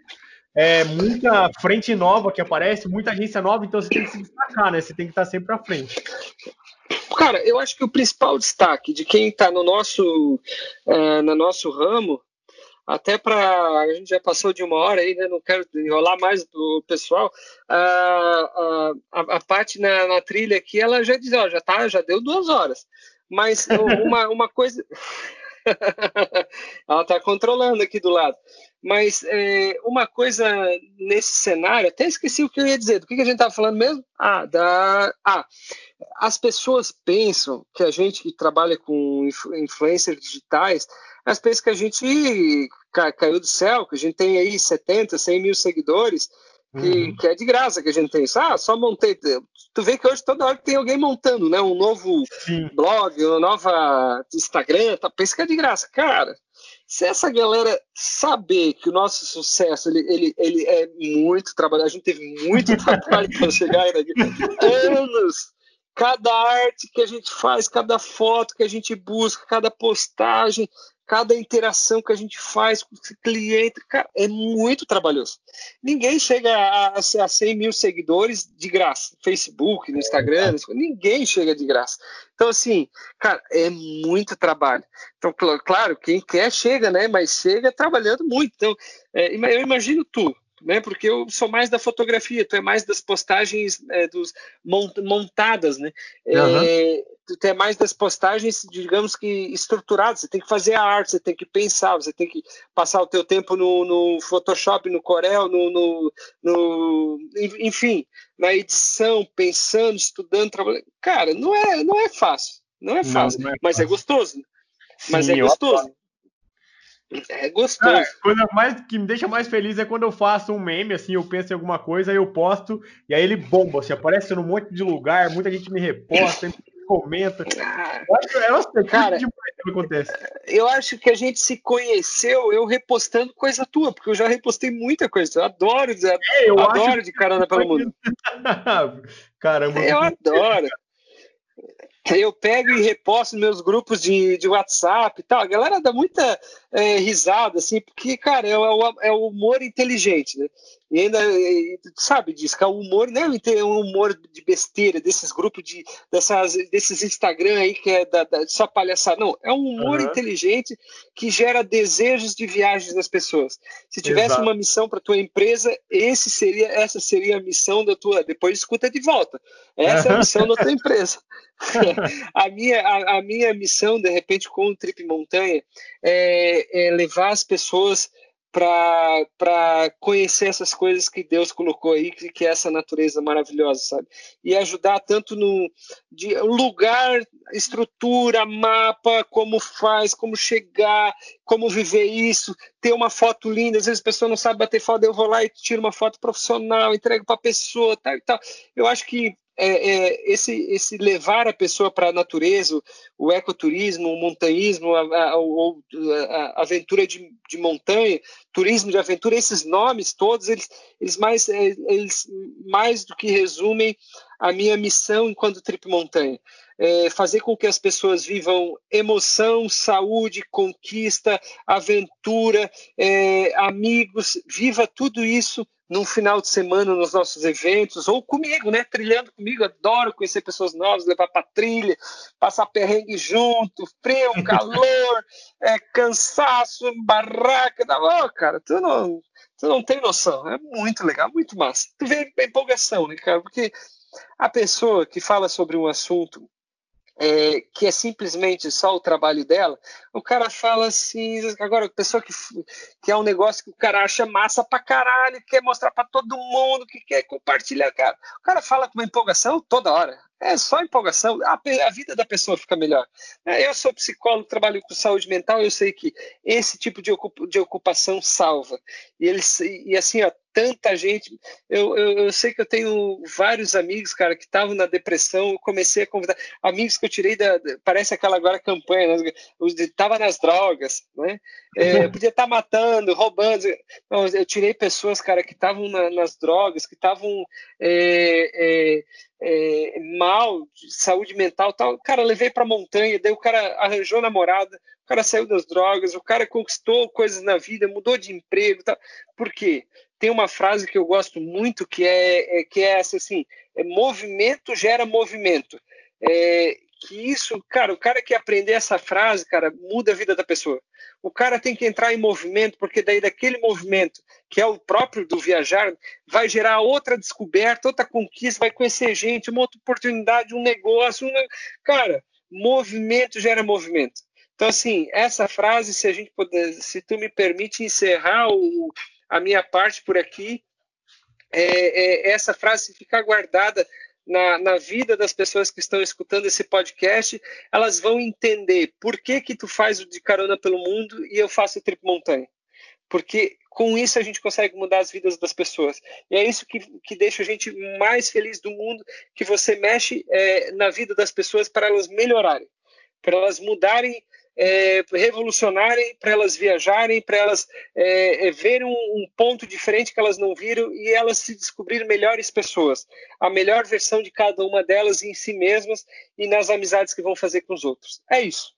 é, muita frente nova que aparece, muita agência nova, então você tem que se destacar, né? Você tem que estar sempre à frente. Cara, eu acho que o principal destaque de quem está no nosso, uh, no nosso ramo, até para a gente já passou de uma hora aí, né? Não quero enrolar mais o pessoal. Uh, a, a parte na, na, trilha aqui, ela já diz, ó, já tá, já deu duas horas. Mas *laughs* uma, uma coisa, *laughs* ela está controlando aqui do lado. Mas é, uma coisa nesse cenário, até esqueci o que eu ia dizer. Do que, que a gente estava falando mesmo? Ah, da. Ah, as pessoas pensam que a gente que trabalha com influencers digitais, elas pensam que a gente caiu do céu, que a gente tem aí 70, 100 mil seguidores, que, uhum. que, é de graça que a gente tem isso. Ah, só montei. Tu vê que hoje toda hora tem alguém montando, né? Um novo Sim. blog, uma nova Instagram, tá, pensa que é de graça. Cara, se essa galera saber que o nosso sucesso ele, ele, ele é muito trabalho, a gente teve muito *laughs* trabalho para chegar aqui, anos, cada arte que a gente faz, cada foto que a gente busca, cada postagem, cada interação que a gente faz com o cliente, cara, é muito trabalhoso. Ninguém chega a, a 100 mil seguidores de graça. Facebook, no Instagram, ninguém chega de graça. Então, assim, cara, é muito trabalho. Então, claro, quem quer chega, né? Mas chega trabalhando muito. Então, é, eu imagino tu, né? Porque eu sou mais da fotografia, tu é mais das postagens é, dos montadas, né? Uhum. É, tu é mais das postagens, digamos que estruturadas. Você tem que fazer a arte, você tem que pensar, você tem que passar o teu tempo no, no Photoshop, no Corel, no, no, no, enfim, na edição, pensando, estudando, trabalhando. Cara, não é, não é fácil, não é fácil, não, não é mas é fácil. é gostoso. Mas Sim, é gostoso. É gostoso. É, coisa mais que me deixa mais feliz é quando eu faço um meme, assim, eu penso em alguma coisa, eu posto, e aí ele bomba, assim, aparece num monte de lugar, muita gente me reposta, *laughs* me comenta. Ah, eu acho, é, cara, demais que acontece. Eu acho que a gente se conheceu eu repostando coisa tua, porque eu já repostei muita coisa. Eu adoro, é, eu adoro de carona pelo mundo. *laughs* Caramba. Eu adoro eu pego e reposto meus grupos de, de WhatsApp e tal. A galera dá muita é, risada, assim, porque, cara, é o, é o humor inteligente, né? E ainda, sabe disso, que é o humor não é um humor de besteira, desses grupos de, dessas, desses Instagram aí que é da, da, só palhaçada. Não, é um humor uhum. inteligente que gera desejos de viagens das pessoas. Se tivesse Exato. uma missão para tua empresa, esse seria, essa seria a missão da tua. Depois escuta de volta. Essa é a missão da tua *laughs* empresa. *laughs* a, minha, a, a, minha missão, de repente, com o Trip Montanha, é, é levar as pessoas para conhecer essas coisas que Deus colocou aí, que, que é essa natureza maravilhosa, sabe? E ajudar tanto no de, lugar, estrutura, mapa, como faz, como chegar, como viver isso, ter uma foto linda. Às vezes a pessoa não sabe bater foto, eu vou lá e tiro uma foto profissional, entrego para a pessoa, tal e tal. Eu acho que é, é, esse, esse levar a pessoa para a natureza, o ecoturismo, o montanhismo, a, a, a, a aventura de, de, montanha, turismo de aventura, esses nomes todos, eles, eles, mais, é, eles mais do que resumem a minha missão enquanto trip montanha. É fazer com que as pessoas vivam emoção, saúde, conquista, aventura, é, amigos, viva tudo isso num final de semana nos nossos eventos, ou comigo, né? Trilhando comigo, adoro conhecer pessoas novas, levar para trilha, passar perrengue junto, frio, *laughs* calor, é, cansaço, barraca, tá bom, cara, tu não, tu não tem noção, é muito legal, muito massa. Tu vê a empolgação, né, cara? Porque a pessoa que fala sobre um assunto é, que é simplesmente só o trabalho dela, o cara fala assim, agora pessoa que, que é um negócio que o cara acha massa pra caralho, quer mostrar para todo mundo, que quer compartilhar, cara. O cara fala com uma empolgação toda hora. É só empolgação, a, a vida da pessoa fica melhor. É, eu sou psicólogo, trabalho com saúde mental, eu sei que esse tipo de, ocup, de ocupação salva. E, eles, e assim, ó, tanta gente. Eu, eu, eu, sei que eu tenho vários amigos, cara, que estavam na depressão. Eu comecei a convidar amigos que eu tirei da. Parece aquela agora campanha, né? Estava nas drogas, né? É, podia estar tá matando, roubando. Não, eu tirei pessoas, cara, que estavam na, nas drogas, que estavam. É, é, é, mal, de saúde mental tal. Cara, levei para montanha, daí o cara arranjou namorada, o cara saiu das drogas, o cara conquistou coisas na vida, mudou de emprego tal. Por quê? Tem uma frase que eu gosto muito que é, é que é essa assim: é, movimento gera movimento. É, que isso, cara, o cara que aprender essa frase, cara, muda a vida da pessoa. O cara tem que entrar em movimento, porque daí daquele movimento, que é o próprio do viajar, vai gerar outra descoberta, outra conquista, vai conhecer gente, uma outra oportunidade, um negócio, cara, movimento gera movimento. Então, assim, essa frase, se a gente puder, se tu me permite encerrar o, a minha parte por aqui, é, é, essa frase ficar guardada na, na, vida das pessoas que estão escutando esse podcast, elas vão entender por que que tu faz o de carona pelo mundo e eu faço o trip montanha. Porque com isso a gente consegue mudar as vidas das pessoas. E é isso que, que deixa a gente mais feliz do mundo, que você mexe é, na vida das pessoas para elas melhorarem, para elas mudarem é, revolucionarem, para elas viajarem, para elas é, é, verem um, um, ponto diferente que elas não viram e elas se descobrirem melhores pessoas, a melhor versão de cada uma delas em si mesmas e nas amizades que vão fazer com os outros. É isso.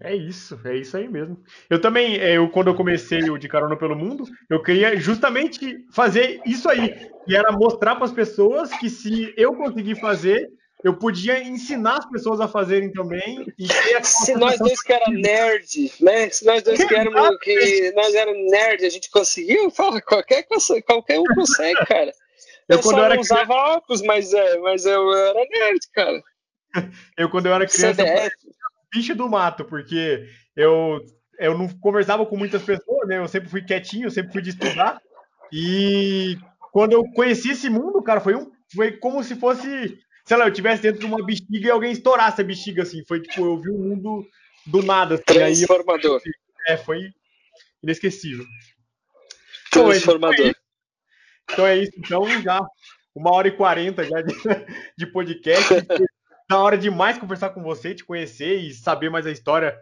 É isso, é isso aí mesmo. Eu também, é, eu quando eu comecei o de carona pelo mundo, eu queria justamente fazer isso aí, e era mostrar para as pessoas que se eu conseguir fazer, eu podia ensinar as pessoas a fazerem também. Se nós dois que era nerd, né? Se nós dois que éramos que nós éramos nerd, a gente conseguiu, fala, qualquer, qualquer um consegue, cara. *laughs* Eu, eu quando eu era usava criança... óculos, mas, é, mas eu era nerd, cara. *laughs* Eu, quando eu era criança, eu bicho do mato, porque eu, eu não conversava com muitas pessoas, né? Eu sempre fui quietinho, eu sempre fui de estudar. E quando eu conheci esse mundo, cara, foi um foi como se fosse sei lá, eu tivesse dentro de uma bexiga e alguém estourasse a bexiga, assim. Foi tipo, eu vi o mundo do nada. Assim, Transformador. Aí é, foi inesquecível. Transformador. Então é isso. Então, é isso. então já uma hora e quarenta já de, *laughs* de podcast. da hora demais conversar com você, te conhecer e saber mais a história,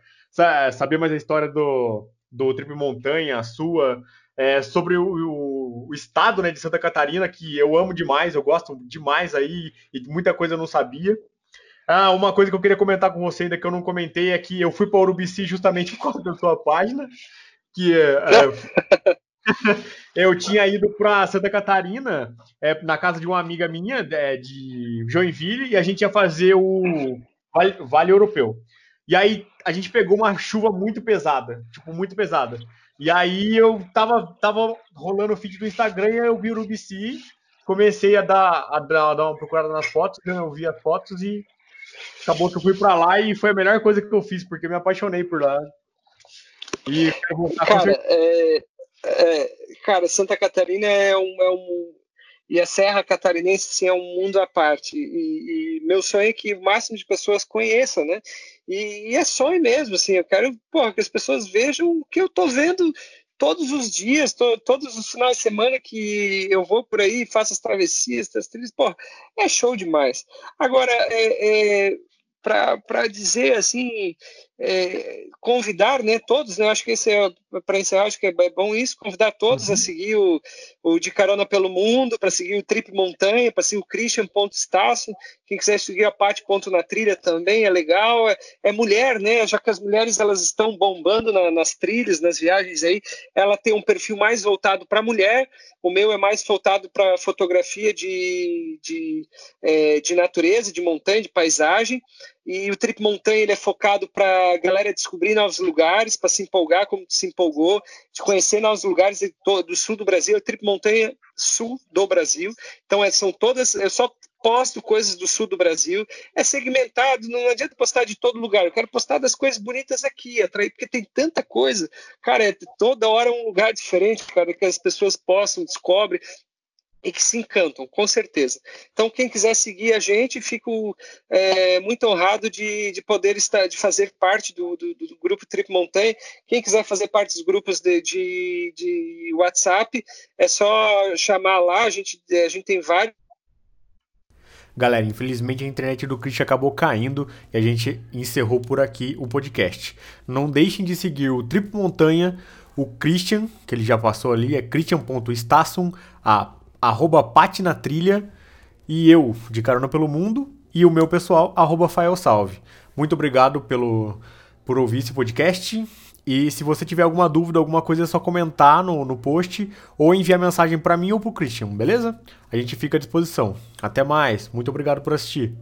saber mais a história do, do Trip Montanha, a sua, é, sobre o, o, o, estado né, de Santa Catarina, que eu amo demais, eu gosto demais aí, e muita coisa eu não sabia. Ah, uma coisa que eu queria comentar com você ainda que eu não comentei é que eu fui para Urubici justamente *laughs* por causa da sua página, que é, é *laughs* eu tinha ido para Santa Catarina, é, na casa de uma amiga minha, é, de Joinville, e a gente ia fazer o Vale, vale Europeu. E aí a gente pegou uma chuva muito pesada, tipo, muito pesada. E aí eu tava, tava rolando o feed do Instagram e eu vi o Urubici, comecei a dar, a dar, a dar uma procurada nas fotos, né? eu vi as fotos e acabou que eu fui para lá e foi a melhor coisa que eu fiz, porque eu me apaixonei por lá. E cara, é, é, cara, Santa Catarina é um, é um e a Serra Catarinense assim, é um mundo à parte. E, e, meu sonho é que o máximo de pessoas conheçam, né? E, e é sonho mesmo, assim, eu quero porra, que as pessoas vejam o que eu estou vendo todos os dias, to, todos os finais de semana que eu vou por aí, faço as travessias, as trilhas, porra, é show demais. Agora, é, é para dizer assim, é, convidar né, todos, né, acho que esse é para encerrar, acho que é bom isso, convidar todos uhum. a seguir o, o De Carona pelo Mundo, para seguir o Trip Montanha, para seguir o Christian.Stasso, quem quiser seguir a parte Ponto na Trilha também é legal, é, é, mulher, né, já que as mulheres elas estão bombando na, nas trilhas, nas viagens aí, ela tem um perfil mais voltado para mulher, o meu é mais voltado para fotografia de, de, é, de natureza, de montanha, de paisagem, e o Trip Montanha ele é focado para a galera descobrir novos lugares, para se empolgar como se empolgou, de conhecer novos lugares do sul do Brasil. É o Trip Montanha Sul do Brasil. Então, é, são todas. Eu só posto coisas do sul do Brasil, é segmentado, não adianta postar de todo lugar, eu quero postar das coisas bonitas aqui, atrair, porque tem tanta coisa, cara, é toda hora um lugar diferente, cara, que as pessoas possam, descobrem, e que se encantam, com certeza. Então, quem quiser seguir a gente, fico é, muito honrado de, de poder estar, de fazer parte do, do, do, grupo Trip Montanha. Quem quiser fazer parte dos grupos de, de, de WhatsApp, é só chamar lá, a gente, a gente tem vários. Galera, infelizmente a internet do Christian acabou caindo e a gente encerrou por aqui o podcast. Não deixem de seguir o Trip Montanha, o Christian, que ele já passou ali, é christian.stasson, a arroba patinatrilha, e eu, de Carona pelo Mundo, e o meu pessoal, arroba Salve. Muito obrigado pelo, por ouvir esse podcast. E se você tiver alguma dúvida, alguma coisa, é só comentar no, no post ou enviar mensagem para mim ou para o Christian, beleza? A gente fica à disposição. Até mais. Muito obrigado por assistir.